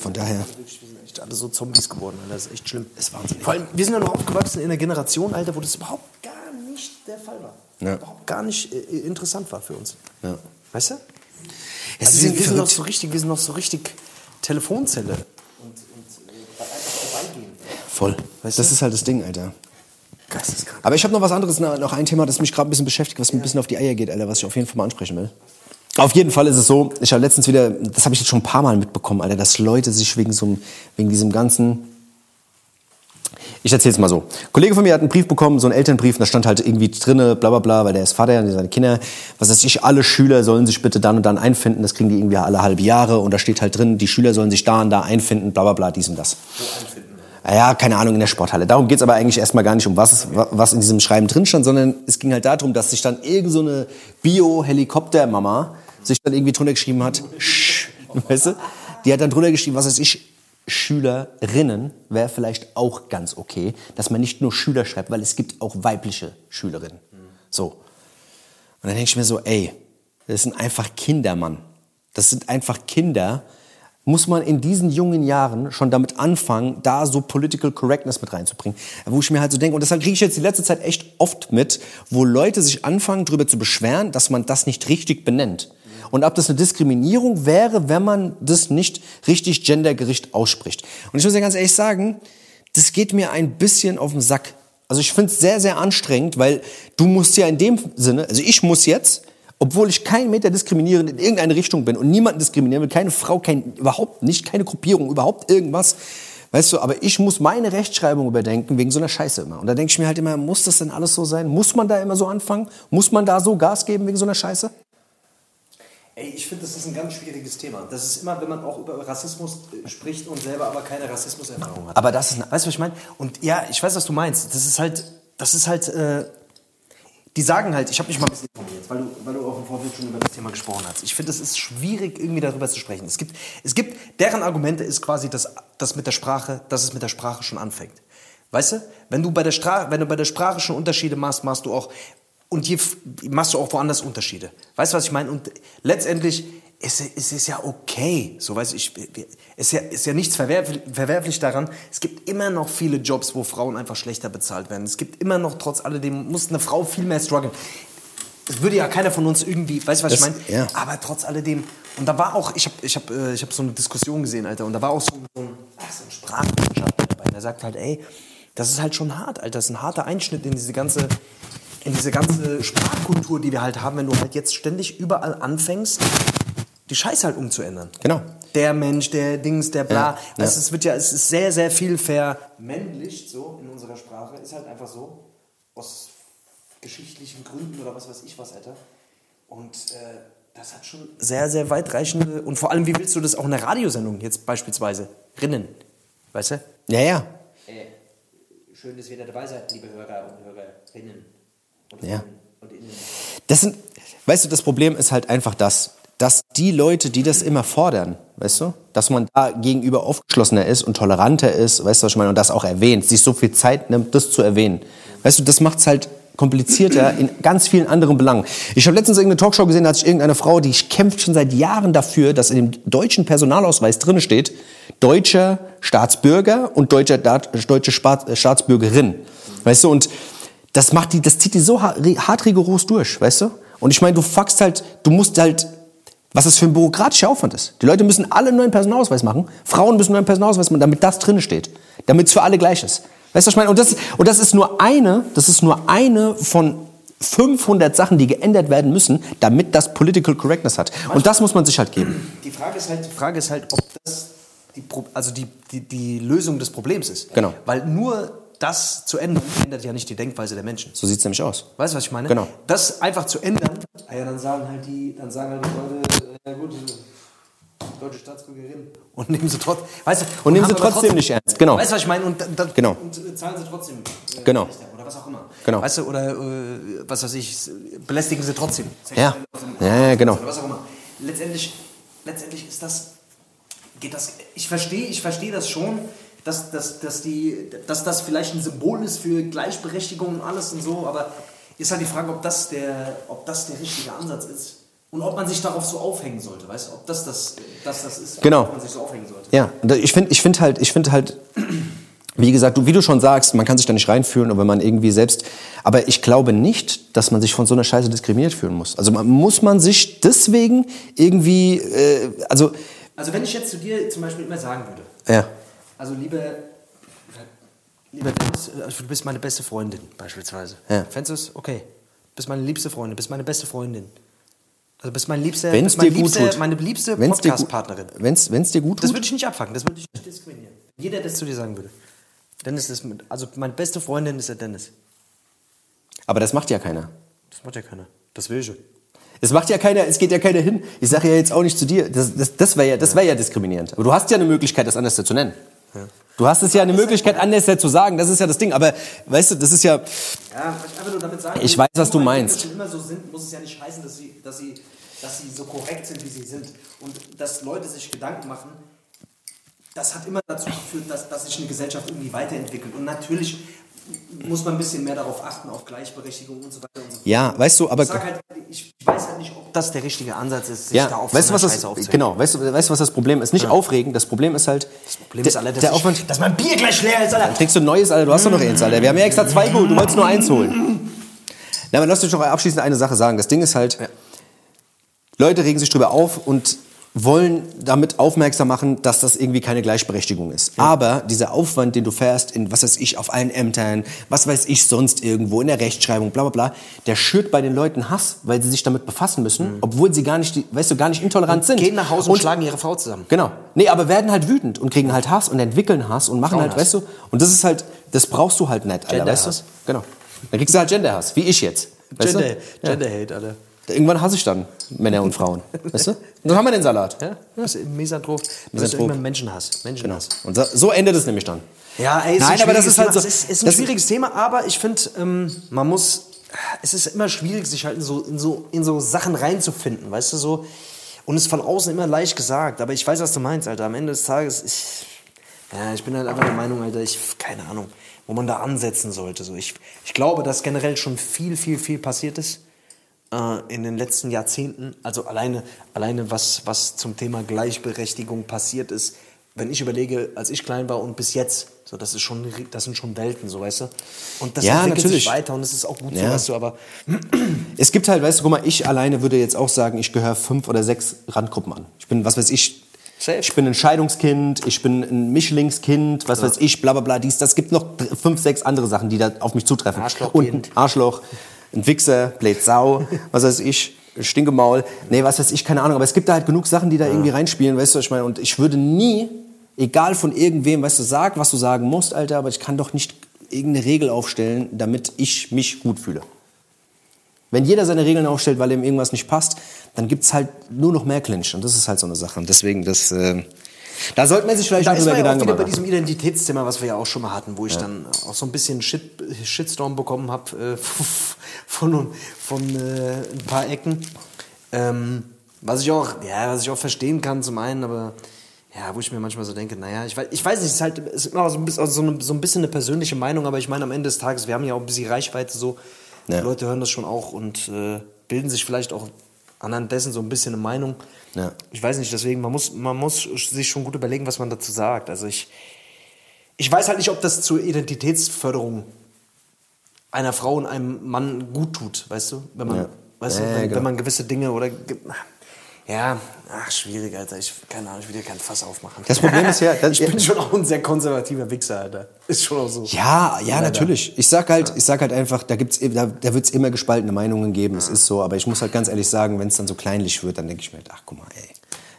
Von daher. Wir sind echt alle so Zombies geworden, Alter. Das ist echt schlimm. Das ist wahnsinnig. Vor allem, wir sind ja noch aufgewachsen in einer Generation, Alter, wo das überhaupt gar nicht der Fall war. Ja. Überhaupt gar nicht äh, interessant war für uns. Ja. Weißt du? Es Also ist wir, wir, sind noch so richtig, wir sind noch so richtig Telefonzelle. Und, und äh, einfach vorbeigehen. Voll. Weißt das du? ist halt das Ding, Alter. Geisteskrank. Aber ich habe noch was anderes, noch ein Thema, das mich gerade ein bisschen beschäftigt, was mir ein bisschen auf die Eier geht, Alter, was ich auf jeden Fall mal ansprechen will. Auf jeden Fall ist es so, ich habe letztens wieder, das habe ich jetzt schon ein paar Mal mitbekommen, Alter, dass Leute sich wegen so wegen diesem ganzen ich erzähl's mal so. Ein Kollege von mir hat einen Brief bekommen, so einen Elternbrief, und da stand halt irgendwie drinne, bla bla bla, weil der ist Vater und seine Kinder, was weiß ich, alle Schüler sollen sich bitte dann und dann einfinden, das kriegen die irgendwie alle halbe Jahre und da steht halt drin, die Schüler sollen sich da und da einfinden, bla bla bla, dies und das. Ja, keine Ahnung, in der Sporthalle. Darum geht's aber eigentlich erstmal gar nicht um, was, es- was in diesem Schreiben drin stand, sondern es ging halt darum, dass sich dann irgend so eine Bio-Helikopter-Mama sich dann irgendwie drunter geschrieben hat, Sch, weißt du? Die hat dann drunter geschrieben, was weiß ich, Schülerinnen wäre vielleicht auch ganz okay, dass man nicht nur Schüler schreibt, weil es gibt auch weibliche Schülerinnen. So. Und dann denke ich mir so, ey, das sind einfach Kinder, Mann. Das sind einfach Kinder. Muss man in diesen jungen Jahren schon damit anfangen, da so Political Correctness mit reinzubringen? Wo ich mir halt so denke, und deshalb kriege ich jetzt die letzte Zeit echt oft mit, wo Leute sich anfangen, darüber zu beschweren, dass man das nicht richtig benennt. Und ob das eine Diskriminierung wäre, wenn man das nicht richtig gendergerecht ausspricht. Und ich muss ja ganz ehrlich sagen, das geht mir ein bisschen auf den Sack. Also ich finde es sehr, sehr anstrengend, weil du musst ja in dem Sinne, also ich muss jetzt, obwohl ich keinen Meter diskriminierend in irgendeine Richtung bin und niemanden diskriminieren will, keine Frau, kein, überhaupt nicht, keine Gruppierung, überhaupt irgendwas, weißt du, aber ich muss meine Rechtschreibung überdenken wegen so einer Scheiße immer. Und da denke ich mir halt immer, muss das denn alles so sein? Muss man da immer so anfangen? Muss man da so Gas geben wegen so einer Scheiße? Ey, ich finde, das ist ein ganz schwieriges Thema. Das ist immer, wenn man auch über Rassismus äh, spricht und selber aber keine Rassismuserfahrung hat. Aber das ist weißt du, was ich meine? Und ja, ich weiß, was du meinst. Das ist halt, das ist halt, äh, die sagen halt, ich habe mich mal ein bisschen informiert, weil du, weil du auch im Vorfeld schon über das Thema gesprochen hast. Ich finde, es ist schwierig, irgendwie darüber zu sprechen. Es gibt, es gibt, deren Argumente ist quasi, dass, dass mit der Sprache, dass es mit der Sprache schon anfängt. Weißt du? Wenn du bei der Sprache, wenn du bei der Sprache schon Unterschiede machst, machst du auch, und f- machst du auch woanders Unterschiede. Weißt du, was ich meine? Und letztendlich, es, es ist ja okay. So, weißt du, ich, es ist ja, ist ja nichts verwerflich, verwerflich daran. Es gibt immer noch viele Jobs, wo Frauen einfach schlechter bezahlt werden. Es gibt immer noch, trotz alledem, muss eine Frau viel mehr strugglen. Es würde ja keiner von uns irgendwie, weißt du, was Das- ich meine? ja. Aber trotz alledem, und da war auch, ich habe ich hab, äh, ich hab so eine Diskussion gesehen, Alter, und da war auch so, so ein, ach, so ein Sprachwissenschaftler dabei, der sagt halt, ey, das ist halt schon hart, Alter, das ist ein harter Einschnitt in diese ganze, in diese ganze Sprachkultur, die wir halt haben, wenn du halt jetzt ständig überall anfängst, die Scheiße halt umzuändern. Genau. Der Mensch, der Dings, der Bla. Ja, Also ja. es wird ja, es ist sehr, sehr viel vermännlicht so in unserer Sprache. Ist halt einfach so. Aus geschichtlichen Gründen oder was weiß ich was, Alter. Und äh, das hat schon sehr, sehr weitreichende. Und vor allem, wie willst du das auch in der Radiosendung jetzt beispielsweise? Rinnen. Weißt du? Ja, ja. Schön, dass ihr da dabei seid, liebe Hörer und Hörerinnen. Ja. Das sind, weißt du, das Problem ist halt einfach das, dass die Leute, die das immer fordern, weißt du, dass man da gegenüber aufgeschlossener ist und toleranter ist, weißt du, was ich meine, und das auch erwähnt, sich so viel Zeit nimmt, das zu erwähnen. Weißt du, das macht's halt komplizierter in ganz vielen anderen Belangen. Ich habe letztens irgendeine Talkshow gesehen, da hat sich irgendeine Frau, die kämpft schon seit Jahren dafür, dass in dem deutschen Personalausweis drinne steht, deutscher Staatsbürger und deutscher, deutsche Staatsbürgerin. Weißt du, und das macht die, das zieht die so hart rigoros durch, weißt du? Und ich meine, du fuckst halt, du musst halt, was das für ein bürokratischer Aufwand ist. Die Leute müssen alle einen neuen Personalausweis machen. Frauen müssen einen neuen Personalausweis machen, damit das drin steht. Damit es für alle gleich ist. Weißt du, was ich meine? Und das, und das ist nur eine, das ist nur eine von 500 Sachen, die geändert werden müssen, damit das Political Correctness hat. Und das muss man sich halt geben. Die Frage ist halt, die Frage ist halt ob das die, also die, die, die Lösung des Problems ist. Genau. Weil nur das zu ändern, ändert ja nicht die Denkweise der Menschen. So sieht's nämlich aus. Weißt du, was ich meine? Genau. Das einfach zu ändern, ah ja, dann sagen halt die, dann sagen halt die Leute, ja gut, äh, deutsche Staatsbürgerin. Und nehmen sie trotzdem, weißt du, Und nehmen haben sie aber trotzdem nicht ernst, genau. Weißt du, was ich meine? Und, dann- Genau. und äh, zahlen sie trotzdem. Äh, Genau. Oder was auch immer. Genau. Weißt du, oder äh, was weiß ich, belästigen sie trotzdem. Ja. Ja, ja, genau. Oder was auch immer. Letztendlich, letztendlich ist das, geht das, ich verstehe, ich verstehe das schon, dass, dass, dass, die, dass das vielleicht ein Symbol ist für Gleichberechtigung und alles und so, aber ist halt die Frage, ob das der, ob das der richtige Ansatz ist. Und ob man sich darauf so aufhängen sollte, weißt du, ob das das, das, das ist, Genau. ob man sich so aufhängen sollte. Ja, ich finde ich find halt, ich finde halt, wie gesagt, du, wie du schon sagst, man kann sich da nicht reinfühlen, wenn man irgendwie selbst, aber ich glaube nicht, dass man sich von so einer Scheiße diskriminiert fühlen muss. Also man, muss man sich deswegen irgendwie, äh, also, Also wenn ich jetzt zu dir zum Beispiel immer sagen würde, ja, Also lieber, lieber Dennis, äh, du bist meine beste Freundin beispielsweise. Ja. Fändest du es? Okay. Bist meine liebste Freundin, bist meine beste Freundin. Also bist meine liebste, wenn bist es gut liebste, tut, meine liebste wenn's Podcast-Partnerin. wenn's, wenn's dir gut Das tut, würde ich nicht abfangen, das würde ich nicht diskriminieren. Jeder, der das zu dir sagen würde. Dennis ist, mit- also meine beste Freundin ist der Dennis. aber das macht ja keiner. Das macht ja keiner. Das will ich. Es macht ja keiner, es geht ja keiner hin. Ich sage ja jetzt auch nicht zu dir, das, das, das wäre ja, das wär ja diskriminierend. Aber du hast ja eine Möglichkeit, das anders zu nennen. Du hast es ja eine Möglichkeit, anders zu sagen, das ist ja das Ding. Aber weißt du, das ist ja, Ja, was ich einfach nur damit sagen Ich weiß, was du meinst. Dinge immer so sind, muss es ja nicht heißen, dass sie, dass, sie, dass sie so korrekt sind, wie sie sind. Und dass Leute sich Gedanken machen, das hat immer dazu geführt, dass, dass sich eine Gesellschaft irgendwie weiterentwickelt. Und natürlich muss man ein bisschen mehr darauf achten, auf Gleichberechtigung und so weiter und so fort. ja, weißt du, aber Ich, halt, ich weiß halt nicht, ob das der richtige Ansatz ist, sich da Ja, auf weißt so was das, genau, weißt du, weißt was das Problem ist? Nicht aufregen, das Problem ist halt, Das Problem ist, Alter, dass, der ich, Aufwand, dass mein Bier gleich leer ist, Alter. Kriegst du ein neues, Alter? Du hast doch noch eins, Alter. Wir haben ja extra zwei geholt, du wolltest nur eins holen. Na, aber lass mich noch abschließend eine Sache sagen. Das Ding ist halt, Leute regen sich drüber auf und wollen damit aufmerksam machen, dass das irgendwie keine Gleichberechtigung ist. Aber dieser Aufwand, den du fährst in, was weiß ich, auf allen Ämtern, was weiß ich sonst irgendwo, in der Rechtschreibung, bla bla bla, der schürt bei den Leuten Hass, weil sie sich damit befassen müssen, obwohl sie gar nicht, weißt du, gar nicht intolerant sind. Gehen nach Hause und, schlagen ihre Frau zusammen. Genau. Nee, aber werden halt wütend und kriegen halt Hass und entwickeln Hass und machen halt, Frauenhass. weißt du, und das ist halt, das brauchst du halt nicht, Alter, weißt du? Genau. Dann kriegst du halt Genderhass, wie ich jetzt. Weißt Gender, du? Ja. Gender Hate, Alter. Irgendwann hasse ich dann Männer und Frauen, weißt du? Und dann haben wir den Salat. Ja, das ist Misanthrop. Das ist Menschenhass. Menschenhass. Und so, endet es nämlich dann. Ja, ey, ist Nein, ein aber das ist halt so- Es ist, ist ein schwieriges Thema, aber ich finde, ähm, man muss. Es ist immer schwierig, sich halt in so, in, so, in so Sachen reinzufinden, weißt du so. Und es ist von außen immer leicht gesagt, aber ich weiß, was du meinst, Alter. Am Ende des Tages, ich, ja, ich bin halt einfach der Meinung, Alter, ich, keine Ahnung, wo man da ansetzen sollte. So. Ich, ich glaube, dass generell schon viel, viel, viel passiert ist in den letzten Jahrzehnten. Also alleine, alleine was, was zum Thema Gleichberechtigung passiert ist, wenn ich überlege, als ich klein war und bis jetzt, so das ist schon, das sind schon Welten, so weißt du. Und das Ja, entwickelt natürlich. sich weiter und es ist auch gut so, Ja. weißt du, aber Es gibt halt, weißt du, guck mal, ich alleine würde jetzt auch sagen, ich gehöre fünf oder sechs Randgruppen an. Ich bin, was weiß ich, Safe. ich bin ein Scheidungskind, ich bin ein Mischlingskind, was weiß ich, bla bla bla, dies, das gibt noch fünf, sechs andere Sachen, die da auf mich zutreffen. Arschlochkind. Und Arschloch, ein Wichser, blöd Sau, was weiß ich, Stinkemaul, nee, was weiß ich, keine Ahnung, aber es gibt da halt genug Sachen, die da irgendwie reinspielen, weißt du, was ich meine, und ich würde nie, egal von irgendwem, weißt du, sag, was du sagen musst, Alter, aber ich kann doch nicht irgendeine Regel aufstellen, damit ich mich gut fühle. Wenn jeder seine Regeln aufstellt, weil ihm irgendwas nicht passt, dann gibt's halt nur noch mehr Clinch. Und das ist halt so eine Sache. Und deswegen, das, äh, da sollte man sich vielleicht da drüber man ja auch Gedanken bei machen. diesem Identitätsthema, was wir ja auch schon mal hatten, wo ich dann auch so ein bisschen Shit, Shitstorm bekommen habe äh, von, von äh, ein paar Ecken. Ähm, was ich auch, ja, was ich auch verstehen kann zum einen, aber ja, wo ich mir manchmal so denke, naja, ich weiß, ich weiß nicht, es ist halt ist immer so ein, bisschen, so, eine, so ein bisschen eine persönliche Meinung, aber ich meine, am Ende des Tages, wir haben ja auch ein bisschen Reichweite so, Ja. die Leute hören das schon auch und äh, bilden sich vielleicht auch anhand dessen so ein bisschen eine Meinung. Ja. Ich weiß nicht, deswegen, man muss, man muss sich schon gut überlegen, was man dazu sagt. Also ich, ich weiß halt nicht, ob das zur Identitätsförderung einer Frau und einem Mann gut tut, weißt du? Wenn man, Ja. Weißt du, wenn, genau. wenn man gewisse Dinge oder. Ja, ach, schwierig, Alter. Ich, keine Ahnung, ich will dir kein Fass aufmachen. Das Problem ist ja, ich bin schon auch ein sehr konservativer Wichser, Alter. Ist schon auch so. Ja, ja, Leider. natürlich. Ich sag halt, ich sag halt einfach, da gibt's, da, da wird's immer gespaltene Meinungen geben. Es ist so, aber ich muss halt ganz ehrlich sagen, wenn es dann so kleinlich wird, dann denke ich mir, halt, ach guck mal, ey.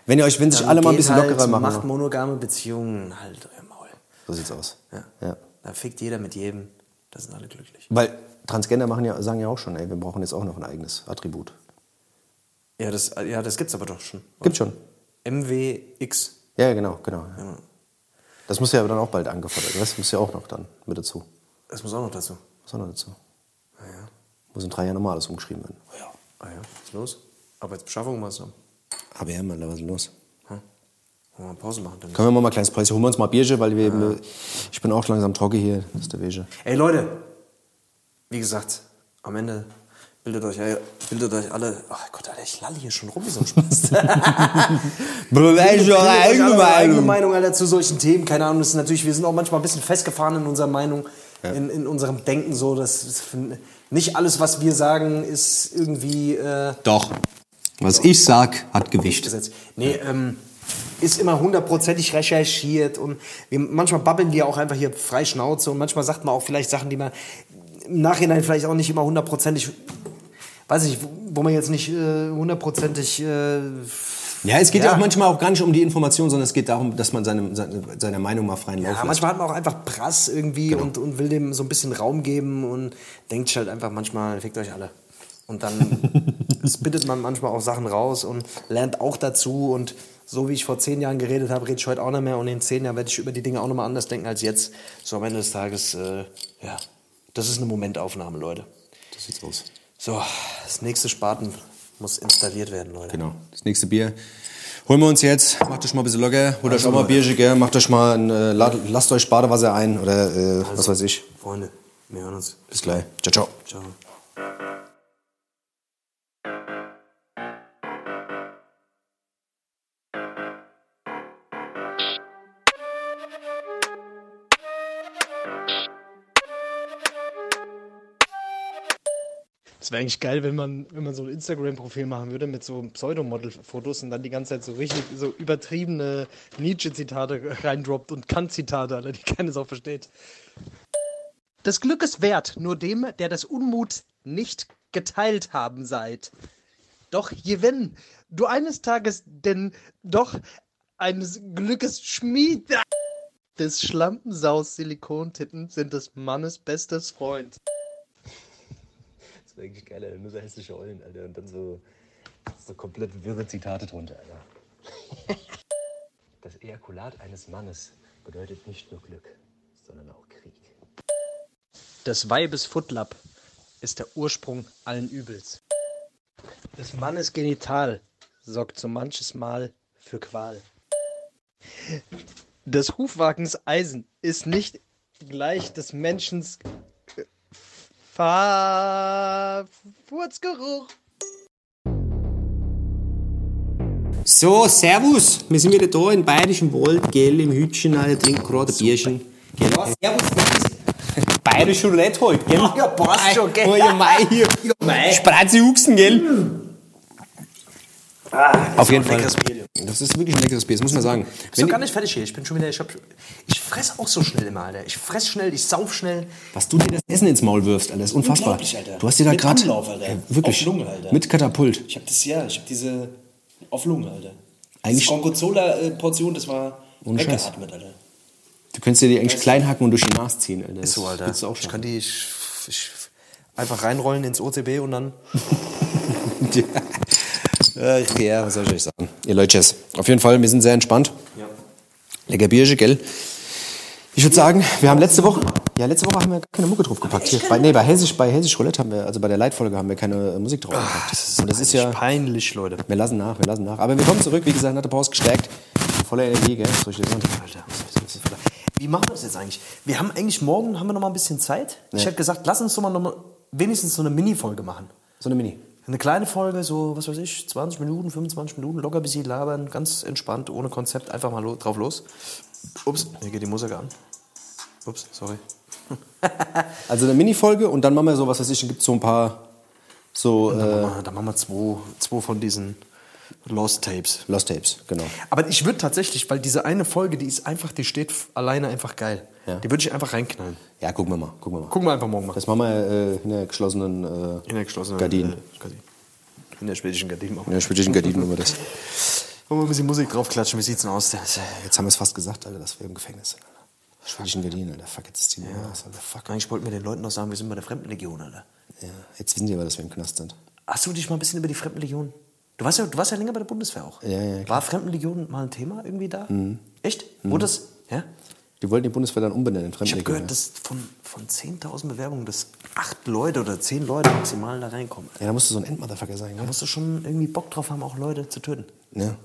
Wenn ihr euch, wenn sich Dann alle mal ein bisschen halt, lockerer machen. Macht monogame Beziehungen halt euer Maul. So sieht's aus. Ja. Ja. Da fickt jeder mit jedem. Da sind alle glücklich. Weil Transgender machen ja, sagen ja auch schon, ey, wir brauchen jetzt auch noch ein eigenes Attribut. Ja, das, ja, das gibt's aber doch schon. Gibt schon. MWX. Ja, genau, genau. Ja. Das muss ja aber dann auch bald angefordert. Das muss ja auch noch dann mit dazu. Das muss auch noch dazu. Was auch noch dazu? Ah, ja. Muss in drei Jahren nochmal alles umgeschrieben werden. ja. Ah ja, was ist los? Arbeitsbeschaffung Maßnahmen. Aber ja, Mann, da was ist los? Wollen wir mal Pause machen? Können wir mal ein kleines Preis? Holen wir uns mal Bierchen, weil wir eben, ich bin auch langsam trocken hier. Das ist der Wege. Ey Leute, wie gesagt, am Ende bildet euch, bildet euch alle. Ach Gott, Alter, ich lalle hier schon rum wie so ein Spaß. Bildet eure eigene Meinung Alter, zu solchen Themen. Keine Ahnung, das ist natürlich, wir sind auch manchmal ein bisschen festgefahren in unserer Meinung, in, in unserem Denken so. dass das nicht alles, was wir sagen, ist irgendwie. Äh, Doch. Was ich sag, hat Gewicht. Nee, ähm, ist immer hundertprozentig recherchiert und wir, manchmal babbeln wir auch einfach hier frei Schnauze und manchmal sagt man auch vielleicht Sachen, die man im Nachhinein vielleicht auch nicht immer hundertprozentig, weiß ich, wo man jetzt nicht äh, hundertprozentig. Äh, Ja, es geht ja. Ja. auch manchmal auch gar nicht um die Information, sondern es geht darum, dass man seine, seine, seiner Meinung mal freien Lauf ja, lässt. manchmal hat man auch einfach Prass irgendwie und, und will dem so ein bisschen Raum geben und denkt halt einfach manchmal, fickt euch alle. Und dann spittet man manchmal auch Sachen raus und lernt auch dazu. Und so wie ich vor zehn Jahren geredet habe, rede ich heute auch nicht mehr. Und in zehn Jahren werde ich über die Dinge auch nochmal anders denken als jetzt. So am Ende des Tages, äh, ja, das ist eine Momentaufnahme, Leute. So sieht's aus. So, das nächste Spaten muss installiert werden, Leute. Genau. Das nächste Bier holen wir uns jetzt. Macht euch mal ein bisschen locker. Holt euch Also, auch mal. Bierchen, gell? Macht euch mal ein, äh, lasst euch Badewasser ein oder äh, was weiß ich. Freunde, wir hören uns. Bis gleich. Ciao, ciao. Ciao. Es wäre eigentlich geil, wenn man, wenn man so ein Instagram-Profil machen würde mit so Pseudomodel-Fotos und dann die ganze Zeit so richtig so übertriebene Nietzsche-Zitate reindroppt und Kant-Zitate, die keiner so versteht. Das Glück ist wert, nur dem, der das Unmut nicht geteilt haben seid. Doch je wenn du eines Tages denn doch eines Glückes Schmied des Schlampensaus Silikontitten sind des Mannes bestes Freund. Das wäre eigentlich geil. Nur so hässliche Eulen, Alter. Und dann so, so komplett wirre Zitate drunter, Alter. Das Ejakulat eines Mannes bedeutet nicht nur Glück, sondern auch Krieg. Des Weibes Footlap ist der Ursprung allen Übels. Des Mannes Genital sorgt so manches Mal für Qual. Des Hufwagens Eisen ist nicht gleich des Menschens Fa Furzgeruch. So, Servus. Wir sind wieder da im Bayerischen Wald, gell, im Hütchen, Alter, trinken gerade ein Bierchen. Gell. Servus, Bayerische Roulette halt, gell? Ja, passt schon, gell? Oh, ja, Mai hier. Ja, Mai. Spratze Huchsen, gell? Auf jeden Fall. Bier. Das ist wirklich ein leckeres Bier, das muss man sagen. Ich bin gar nicht fertig hier. Ich bin schon wieder. Ich, hab, ich fress auch so schnell immer, Alter. Ich fress schnell, ich sauf schnell. Was du dir das Essen ins Maul wirfst, Alter, ist unfassbar. Alter. Du hast dir da gerade Alter. wirklich Auf Lunge, Alter. mit Katapult. Ich hab das ja, ich hab diese auf Lunge, Alter. Eigentlich- die Gorgonzola-Portion, das war Ohne weggeatmet, Alter. Du könntest dir die eigentlich klein hacken und durch die Nase ziehen, Alter. Ist so, Alter. du auch ich schon. kann die ich, ich einfach reinrollen ins OCB und dann. Äh, ja, was soll ich euch sagen? Ihr Leute, auf jeden Fall, wir sind sehr entspannt. Ja. Lecker Bierchen, gell? Ich würde sagen, wir haben letzte Woche, ja, letzte Woche haben wir keine Mucke drauf gepackt. Hier, bei, nee, bei Hessisch, bei Hessisch Roulette haben wir, also bei der Leitfolge haben wir keine äh, Musik drauf gepackt. Und das ist ja, peinlich, Leute. wir lassen nach, wir lassen nach. Aber wir kommen zurück, wie gesagt, der Pause gestärkt. Voller Energie, gell? Soll ich dir sagen? Alter, wie machen wir das jetzt eigentlich? Wir haben eigentlich morgen haben wir noch mal ein bisschen Zeit. Ich hätte gesagt, lass uns doch mal, noch mal wenigstens so eine Mini-Folge machen. So eine Mini. Eine kleine Folge, so, was weiß ich, 20 Minuten, 25 Minuten, locker ein bisschen labern, ganz entspannt, ohne Konzept, einfach mal lo drauf los. Ups, hier geht die Musik an. Ups, sorry. Also eine Mini-Folge und dann machen wir so, was weiß ich, dann gibt es so ein paar So Da äh, machen wir- da machen wir zwei, zwei von diesen Lost Tapes. Lost Tapes, genau. Aber ich würde tatsächlich, weil diese eine Folge, die ist einfach, die steht alleine einfach geil. Ja. Die würde ich einfach reinknallen. Ja, gucken wir mal, gucken wir mal. Gucken wir einfach morgen mal. Das machen wir äh, in der geschlossenen äh, In der geschlossenen Gardinen. Äh, Gardinen. In der schwedischen Gardinen machen In der schwedischen Gardinen machen wir das. Wollen wir ein bisschen Musik draufklatschen? Wie sieht's denn aus? Der? Jetzt haben wir es fast gesagt, Alter, dass wir im Gefängnis sind. Schwedischen Gardinen, Alter. Fuck, jetzt ist die Nummer aus, Alter. Fuck. Eigentlich wollten wir den Leuten noch sagen, wir sind bei der Fremdenlegion, Alter. Ja, jetzt wissen die aber, dass wir im Knast sind. Hast du dich mal ein bisschen über die Fremdenlegion? Du warst ja, du warst ja länger bei der Bundeswehr auch. Ja, ja. Mhm. War Fremdenlegion mal ein Thema irgendwie da? Echt? Wo das? Ja? Die wollten die Bundeswehr dann umbenennen in Ich habe Fremdenlegion. gehört, dass von, von 10.000 Bewerbungen, dass acht Leute oder zehn Leute maximal da reinkommen. Ja, da musst du so ein Endmotherfucker sein, Da musst du schon irgendwie Bock drauf haben, auch Leute zu töten. Ja.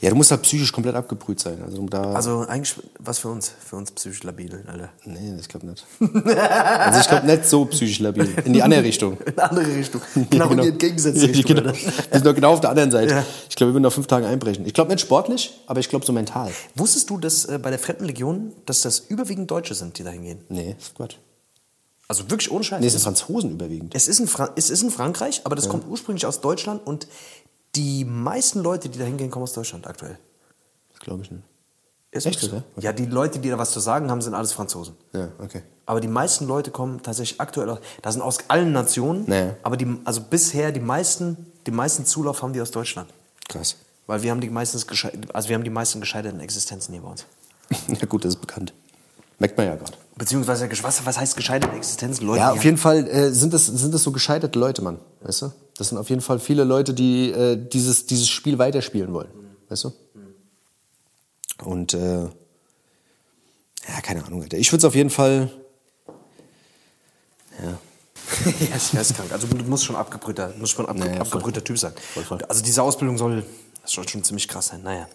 Ja, du musst halt psychisch komplett abgebrüht sein. Also, da Also eigentlich was für uns, für uns psychisch labil, Alter. Nee, ich glaube nicht. also ich glaube nicht so psychisch labil. In die andere Richtung. In eine andere Richtung. Genau, in die entgegengesetzte Richtung. Genau. Wir sind doch genau auf der anderen Seite. Ja. Ich glaube, wir würden nach fünf Tagen einbrechen. Ich glaube nicht sportlich, aber ich glaube so mental. Wusstest du, dass äh, bei der Fremdenlegion, dass das überwiegend Deutsche sind, die da hingehen? Nee, ist Quatsch. Also wirklich ohne Scheiß. Nee, es sind Franzosen überwiegend. es, ist in Fra es ist in Frankreich, aber das kommt ursprünglich aus Deutschland und die meisten Leute, die da hingehen, kommen aus Deutschland aktuell. Das glaube ich nicht. Ist Echt, oder? Ja, die Leute, die da was zu sagen haben, sind alles Franzosen. Ja, okay. Aber die meisten Leute kommen tatsächlich aktuell aus, das sind aus allen Nationen, Nee. aber die, also bisher die meisten, die meisten Zulauf haben die aus Deutschland. Krass. Weil wir haben die meisten, geschei- also wir haben die meisten gescheiterten Existenzen hier bei uns. ja gut, das ist bekannt. Merkt man ja gerade. Beziehungsweise, was, was heißt gescheiterte Existenzen? Leute, Ja, auf jeden Fall äh, sind, das, sind das so gescheiterte Leute, Mann. Weißt du? Das sind auf jeden Fall viele Leute, die äh, dieses, dieses Spiel weiterspielen wollen. Weißt du? Und äh, ja, keine Ahnung, Alter. Ich würde es auf jeden Fall. Ja. ja, ist geisteskrank. Also du musst schon abgebrühter, musst schon abge Naja, abgebrühter Typ sein. Voll, voll. Also diese Ausbildung soll, das soll schon ziemlich krass sein. Naja,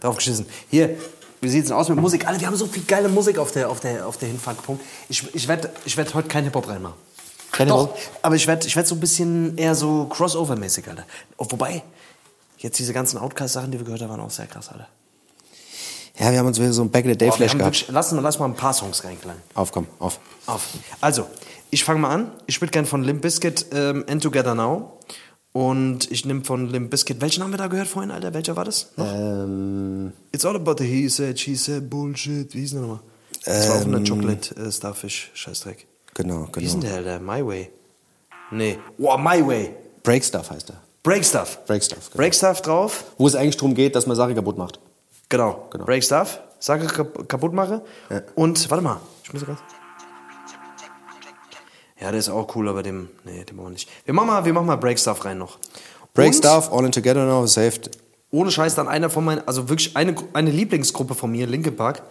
drauf geschissen. Hier, wie sieht's denn aus mit Musik? Alle, wir haben so viel geile Musik auf der, auf der, auf der Hinfahrt. Punkt. Ich, ich werde ich werd heute kein Hip-Hop reinmachen. Kein Doch, Hip-Hop? aber ich werde ich werd so ein bisschen eher so Crossover-mäßig, Alter. Oh, wobei, jetzt diese ganzen Outcast-Sachen, die wir gehört haben, waren auch sehr krass, Alter. Ja, wir haben uns wieder so ein Back in the Day Boah, wir Flash haben gehabt. wirklich, lass, mal- lass mal ein paar Songs reinknallen. Auf, komm, auf. Auf. Also, ich fange mal an. Ich würde gerne von Limp Bizkit ähm, End Together Now. Und ich nehme von Limp Bizkit. Welchen haben wir da gehört vorhin, Alter? Welcher war das? Noch? Ähm, It's all about the he said, she said, bullshit. Wie hieß der nochmal? Das war auch eine Chocolate äh, Starfish, Scheißdreck. genau, Wie hieß denn genau. der, Alter? My Way? Nee. Wow, My Way. Break Stuff heißt er. Break Stuff. Break Stuff, genau. Break Stuff drauf. Wo es eigentlich darum geht, dass man Sachen kaputt macht. Genau. Genau. Break Stuff. Sache kap kaputt mache. Ja. Und, warte mal. Ich muss ganz. Ja, der ist auch cool, aber dem, nee, dem auch nicht. Wir machen mal, wir machen mal Break Stuff rein noch. Break Und Stuff, All in Together Now, saved. Ohne Scheiß dann einer von meinen, also wirklich eine, eine Lieblingsgruppe von mir, Linkin Park.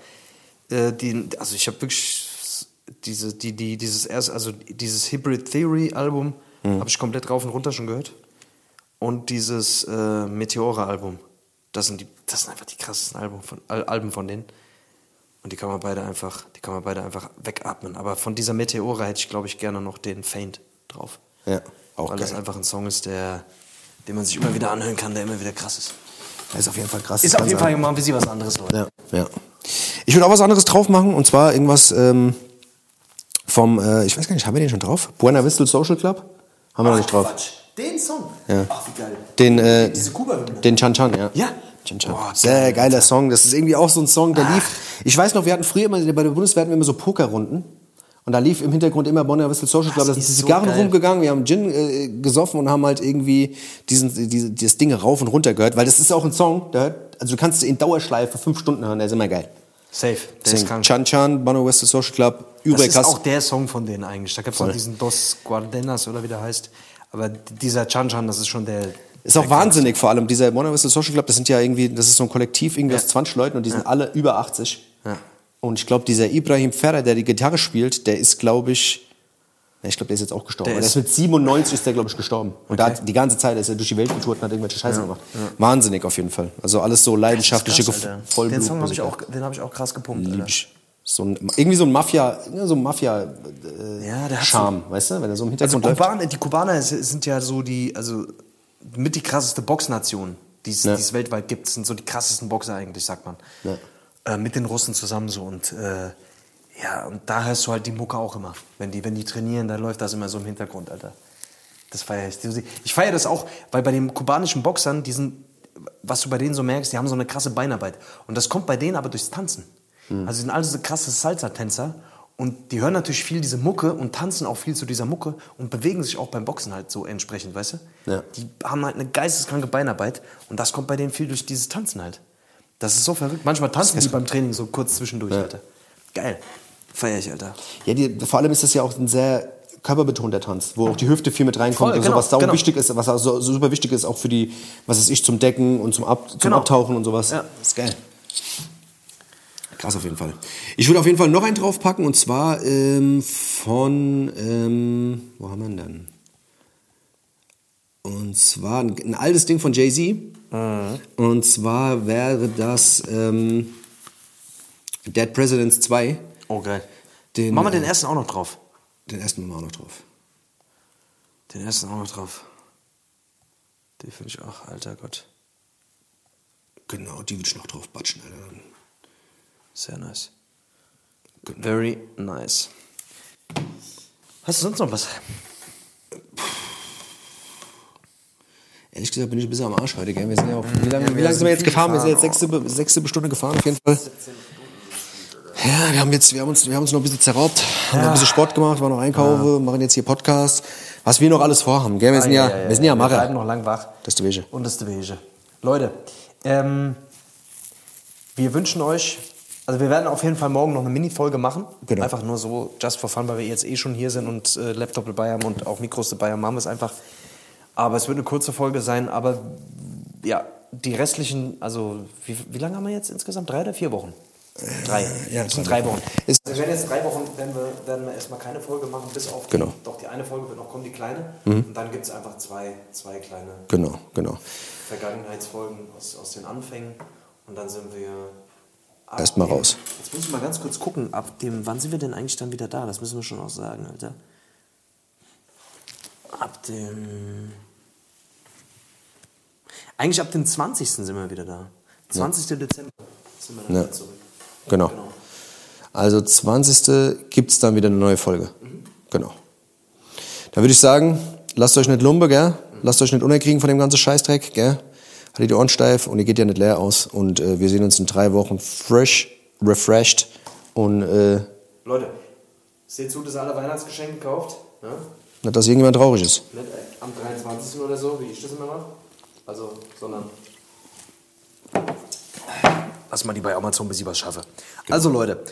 Äh, die, also ich habe wirklich diese, die, die, dieses erst, also dieses Hybrid Theory Album habe ich komplett rauf und runter schon gehört. Und dieses äh, Meteora Album. Das sind die, das sind einfach die krassesten Alben von, Al Alben von denen. Und die kann man beide einfach, die kann man beide einfach wegatmen. Aber von dieser Meteora hätte ich, glaube ich, gerne noch den Faint drauf. Ja, auch Weil das geil. einfach ein Song ist, der, den man sich immer wieder anhören kann, der immer wieder krass ist. Das ist auf jeden Fall krass. Ist das auf jeden. Fall mal ein bisschen was anderes, Leute. Ja, ja. Ich würde auch was anderes drauf machen und zwar irgendwas ähm, vom, äh, ich weiß gar nicht, haben wir den schon drauf? Buena Vista Social Club? Haben wir noch nicht drauf. Quatsch. Den Song? Ja. Ach, wie geil. Den, äh, Diese Kuba-Hymne. den Chan Chan, ja. Ja. Chan Chan. Boah, Sehr geil, geiler Song. Das ist irgendwie auch so ein Song, der lief. Ich weiß noch, wir hatten früher immer, bei der Bundeswehr hatten wir immer so Pokerrunden. Und da lief im Hintergrund immer Bonner Whistle Social Club. Da sind die so Zigarren geil. rumgegangen, wir haben Gin äh, gesoffen und haben halt irgendwie diesen, diese, dieses Ding rauf und runter gehört. Weil das ist auch ein Song, der also du kannst in Dauerschleife fünf Stunden hören, der ist immer geil. Safe. Der ist krank. Chan Chan, Bonner Whistle Social Club, Das ist auch der Song von denen eigentlich. Da gibt es diesen Dos Guardenas oder wie der heißt. Aber dieser Chan Chan, das ist schon der. Ist auch wahnsinnig vor allem. Dieser Whistle Social Club, das sind ja irgendwie, das ist so ein Kollektiv irgendwie Ja. aus 20 Leuten und die sind alle über 80. Ja. Und ich glaube, dieser Ibrahim Ferrer, der die Gitarre spielt, der ist, glaube ich, ich glaube, der ist jetzt auch gestorben. Der Der, der ist- ist mit 97 ist der, glaube ich, gestorben. Und da Okay. hat die ganze Zeit ist er durch die Welt getourt und hat irgendwelche Scheiße gemacht. Wahnsinnig auf jeden Fall. Also alles so leidenschaftliche. Vollblut. Den Song habe ich, auch- den hab ich auch krass gepumpt. Lieb Alter. ich. So ein, irgendwie so ein Mafia, ja, so ein Mafia äh, Ja, Charme, weißt du, wenn er so im Also Hintergrund läuft. Kubaner, die Kubaner sind ja so die, also mit die krasseste Boxnation, die es Ja. es weltweit gibt, sind so die krassesten Boxer eigentlich, sagt man. Ja. Äh, mit den Russen zusammen so und äh, ja, und da hörst du halt die Mucke auch immer. Wenn die, wenn die trainieren, dann läuft das immer so im Hintergrund, Alter. Das feiere ich. Ich feiere das auch, weil bei den kubanischen Boxern, die sind, was du bei denen so merkst, die haben so eine krasse Beinarbeit. Und das kommt bei denen aber durchs Tanzen. Also die sind alle so krasse Salsa-Tänzer. Und die hören natürlich viel diese Mucke und tanzen auch viel zu dieser Mucke und bewegen sich auch beim Boxen halt so entsprechend, weißt du? Ja. Die haben halt eine geisteskranke Beinarbeit und das kommt bei denen viel durch dieses Tanzen halt. Das ist so verrückt. Manchmal tanzen die beim Training so kurz zwischendurch, Alter. Geil. Feier ich, Alter. Ja, die, vor allem ist das ja auch ein sehr körperbetonter Tanz, wo auch die Hüfte viel mit reinkommt Voll, und genau, so, was genau. wichtig ist, was auch so, so super wichtig ist, auch für die, was weiß ich, zum Decken und zum, Ab, zum Genau. Abtauchen und sowas. Ja. Das ist geil. Krass auf jeden Fall. Ich würde auf jeden Fall noch einen draufpacken und zwar ähm, von, ähm, wo haben wir denn? Und zwar ein, ein altes Ding von Jay-Z. Und zwar wäre das ähm, Dead Presidents 2. Oh, geil. Den, Machen wir den äh, ersten auch noch drauf. Den ersten machen wir auch noch drauf. Den ersten auch noch drauf. Den finde ich auch, alter Gott. Genau, die würde ich noch drauf batschen, Alter. Sehr nice. Genau. Very nice. Hast du sonst noch was? Ehrlich gesagt bin ich ein bisschen am Arsch heute, gell? Wir sind ja auch, wie lange, wie lange sind wir jetzt gefahren? Wir sind jetzt sechste, sechste Stunde gefahren auf jeden Fall. Ja, wir haben jetzt, wir haben uns, wir haben uns noch ein bisschen zerraubt, haben noch ein bisschen Sport gemacht, waren noch einkaufen, machen jetzt hier Podcast. Was wir noch alles vorhaben, gell? Wir sind ja, wir sind ja Wir bleiben Macher. noch lang wach. Das ist die Wege. Und das ist der Wege. Leute, ähm, wir wünschen euch, also wir werden auf jeden Fall morgen noch eine Mini-Folge machen. Genau. Einfach nur so, just for fun, weil wir jetzt eh schon hier sind und äh, Laptop dabei haben und auch Mikros dabei haben, machen wir es einfach. Aber es wird eine kurze Folge sein, aber ja, die restlichen, also wie, wie lange haben wir jetzt insgesamt? Drei oder vier Wochen? Drei. ja, das sind drei Wochen. Ist- also wir werden jetzt drei Wochen, werden wir, werden wir erstmal keine Folge machen, bis auf die, Genau. Mhm. doch die eine Folge wird noch kommen, die kleine. Und dann gibt es einfach zwei, zwei kleine Genau, genau. Vergangenheitsfolgen aus, aus den Anfängen und dann sind wir Erstmal raus. Jetzt muss ich mal ganz kurz gucken, ab dem, wann sind wir denn eigentlich dann wieder da? Das müssen wir schon auch sagen, Alter. Ab dem. Eigentlich ab dem 20. sind wir wieder da. 20. Dezember sind wir dann Ja. wieder zurück. Genau. Genau. Also 20. gibt es dann wieder eine neue Folge. Genau. Dann würde ich sagen, lasst euch nicht lumpe, gell? Lasst euch nicht unerkriegen von dem ganzen Scheißdreck, gell? Haltet die Ohren steif und ihr geht ja nicht leer aus. Und äh, wir sehen uns in drei Wochen fresh, refreshed und äh, Leute, seht zu, dass ihr alle Weihnachtsgeschenke kauft. Ne? nicht, dass irgendjemand traurig ist. Nicht äh, am 23. oder so, wie ich das immer mache. Also, sondern. Lass mal die bei Amazon, bis ich was schaffe. Also, Leute,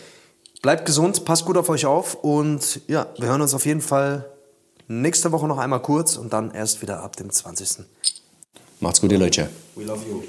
bleibt gesund, passt gut auf euch auf und ja, wir hören uns auf jeden Fall nächste Woche noch einmal kurz und dann erst wieder ab dem 20. Macht's gut, ihr Leute. We love you.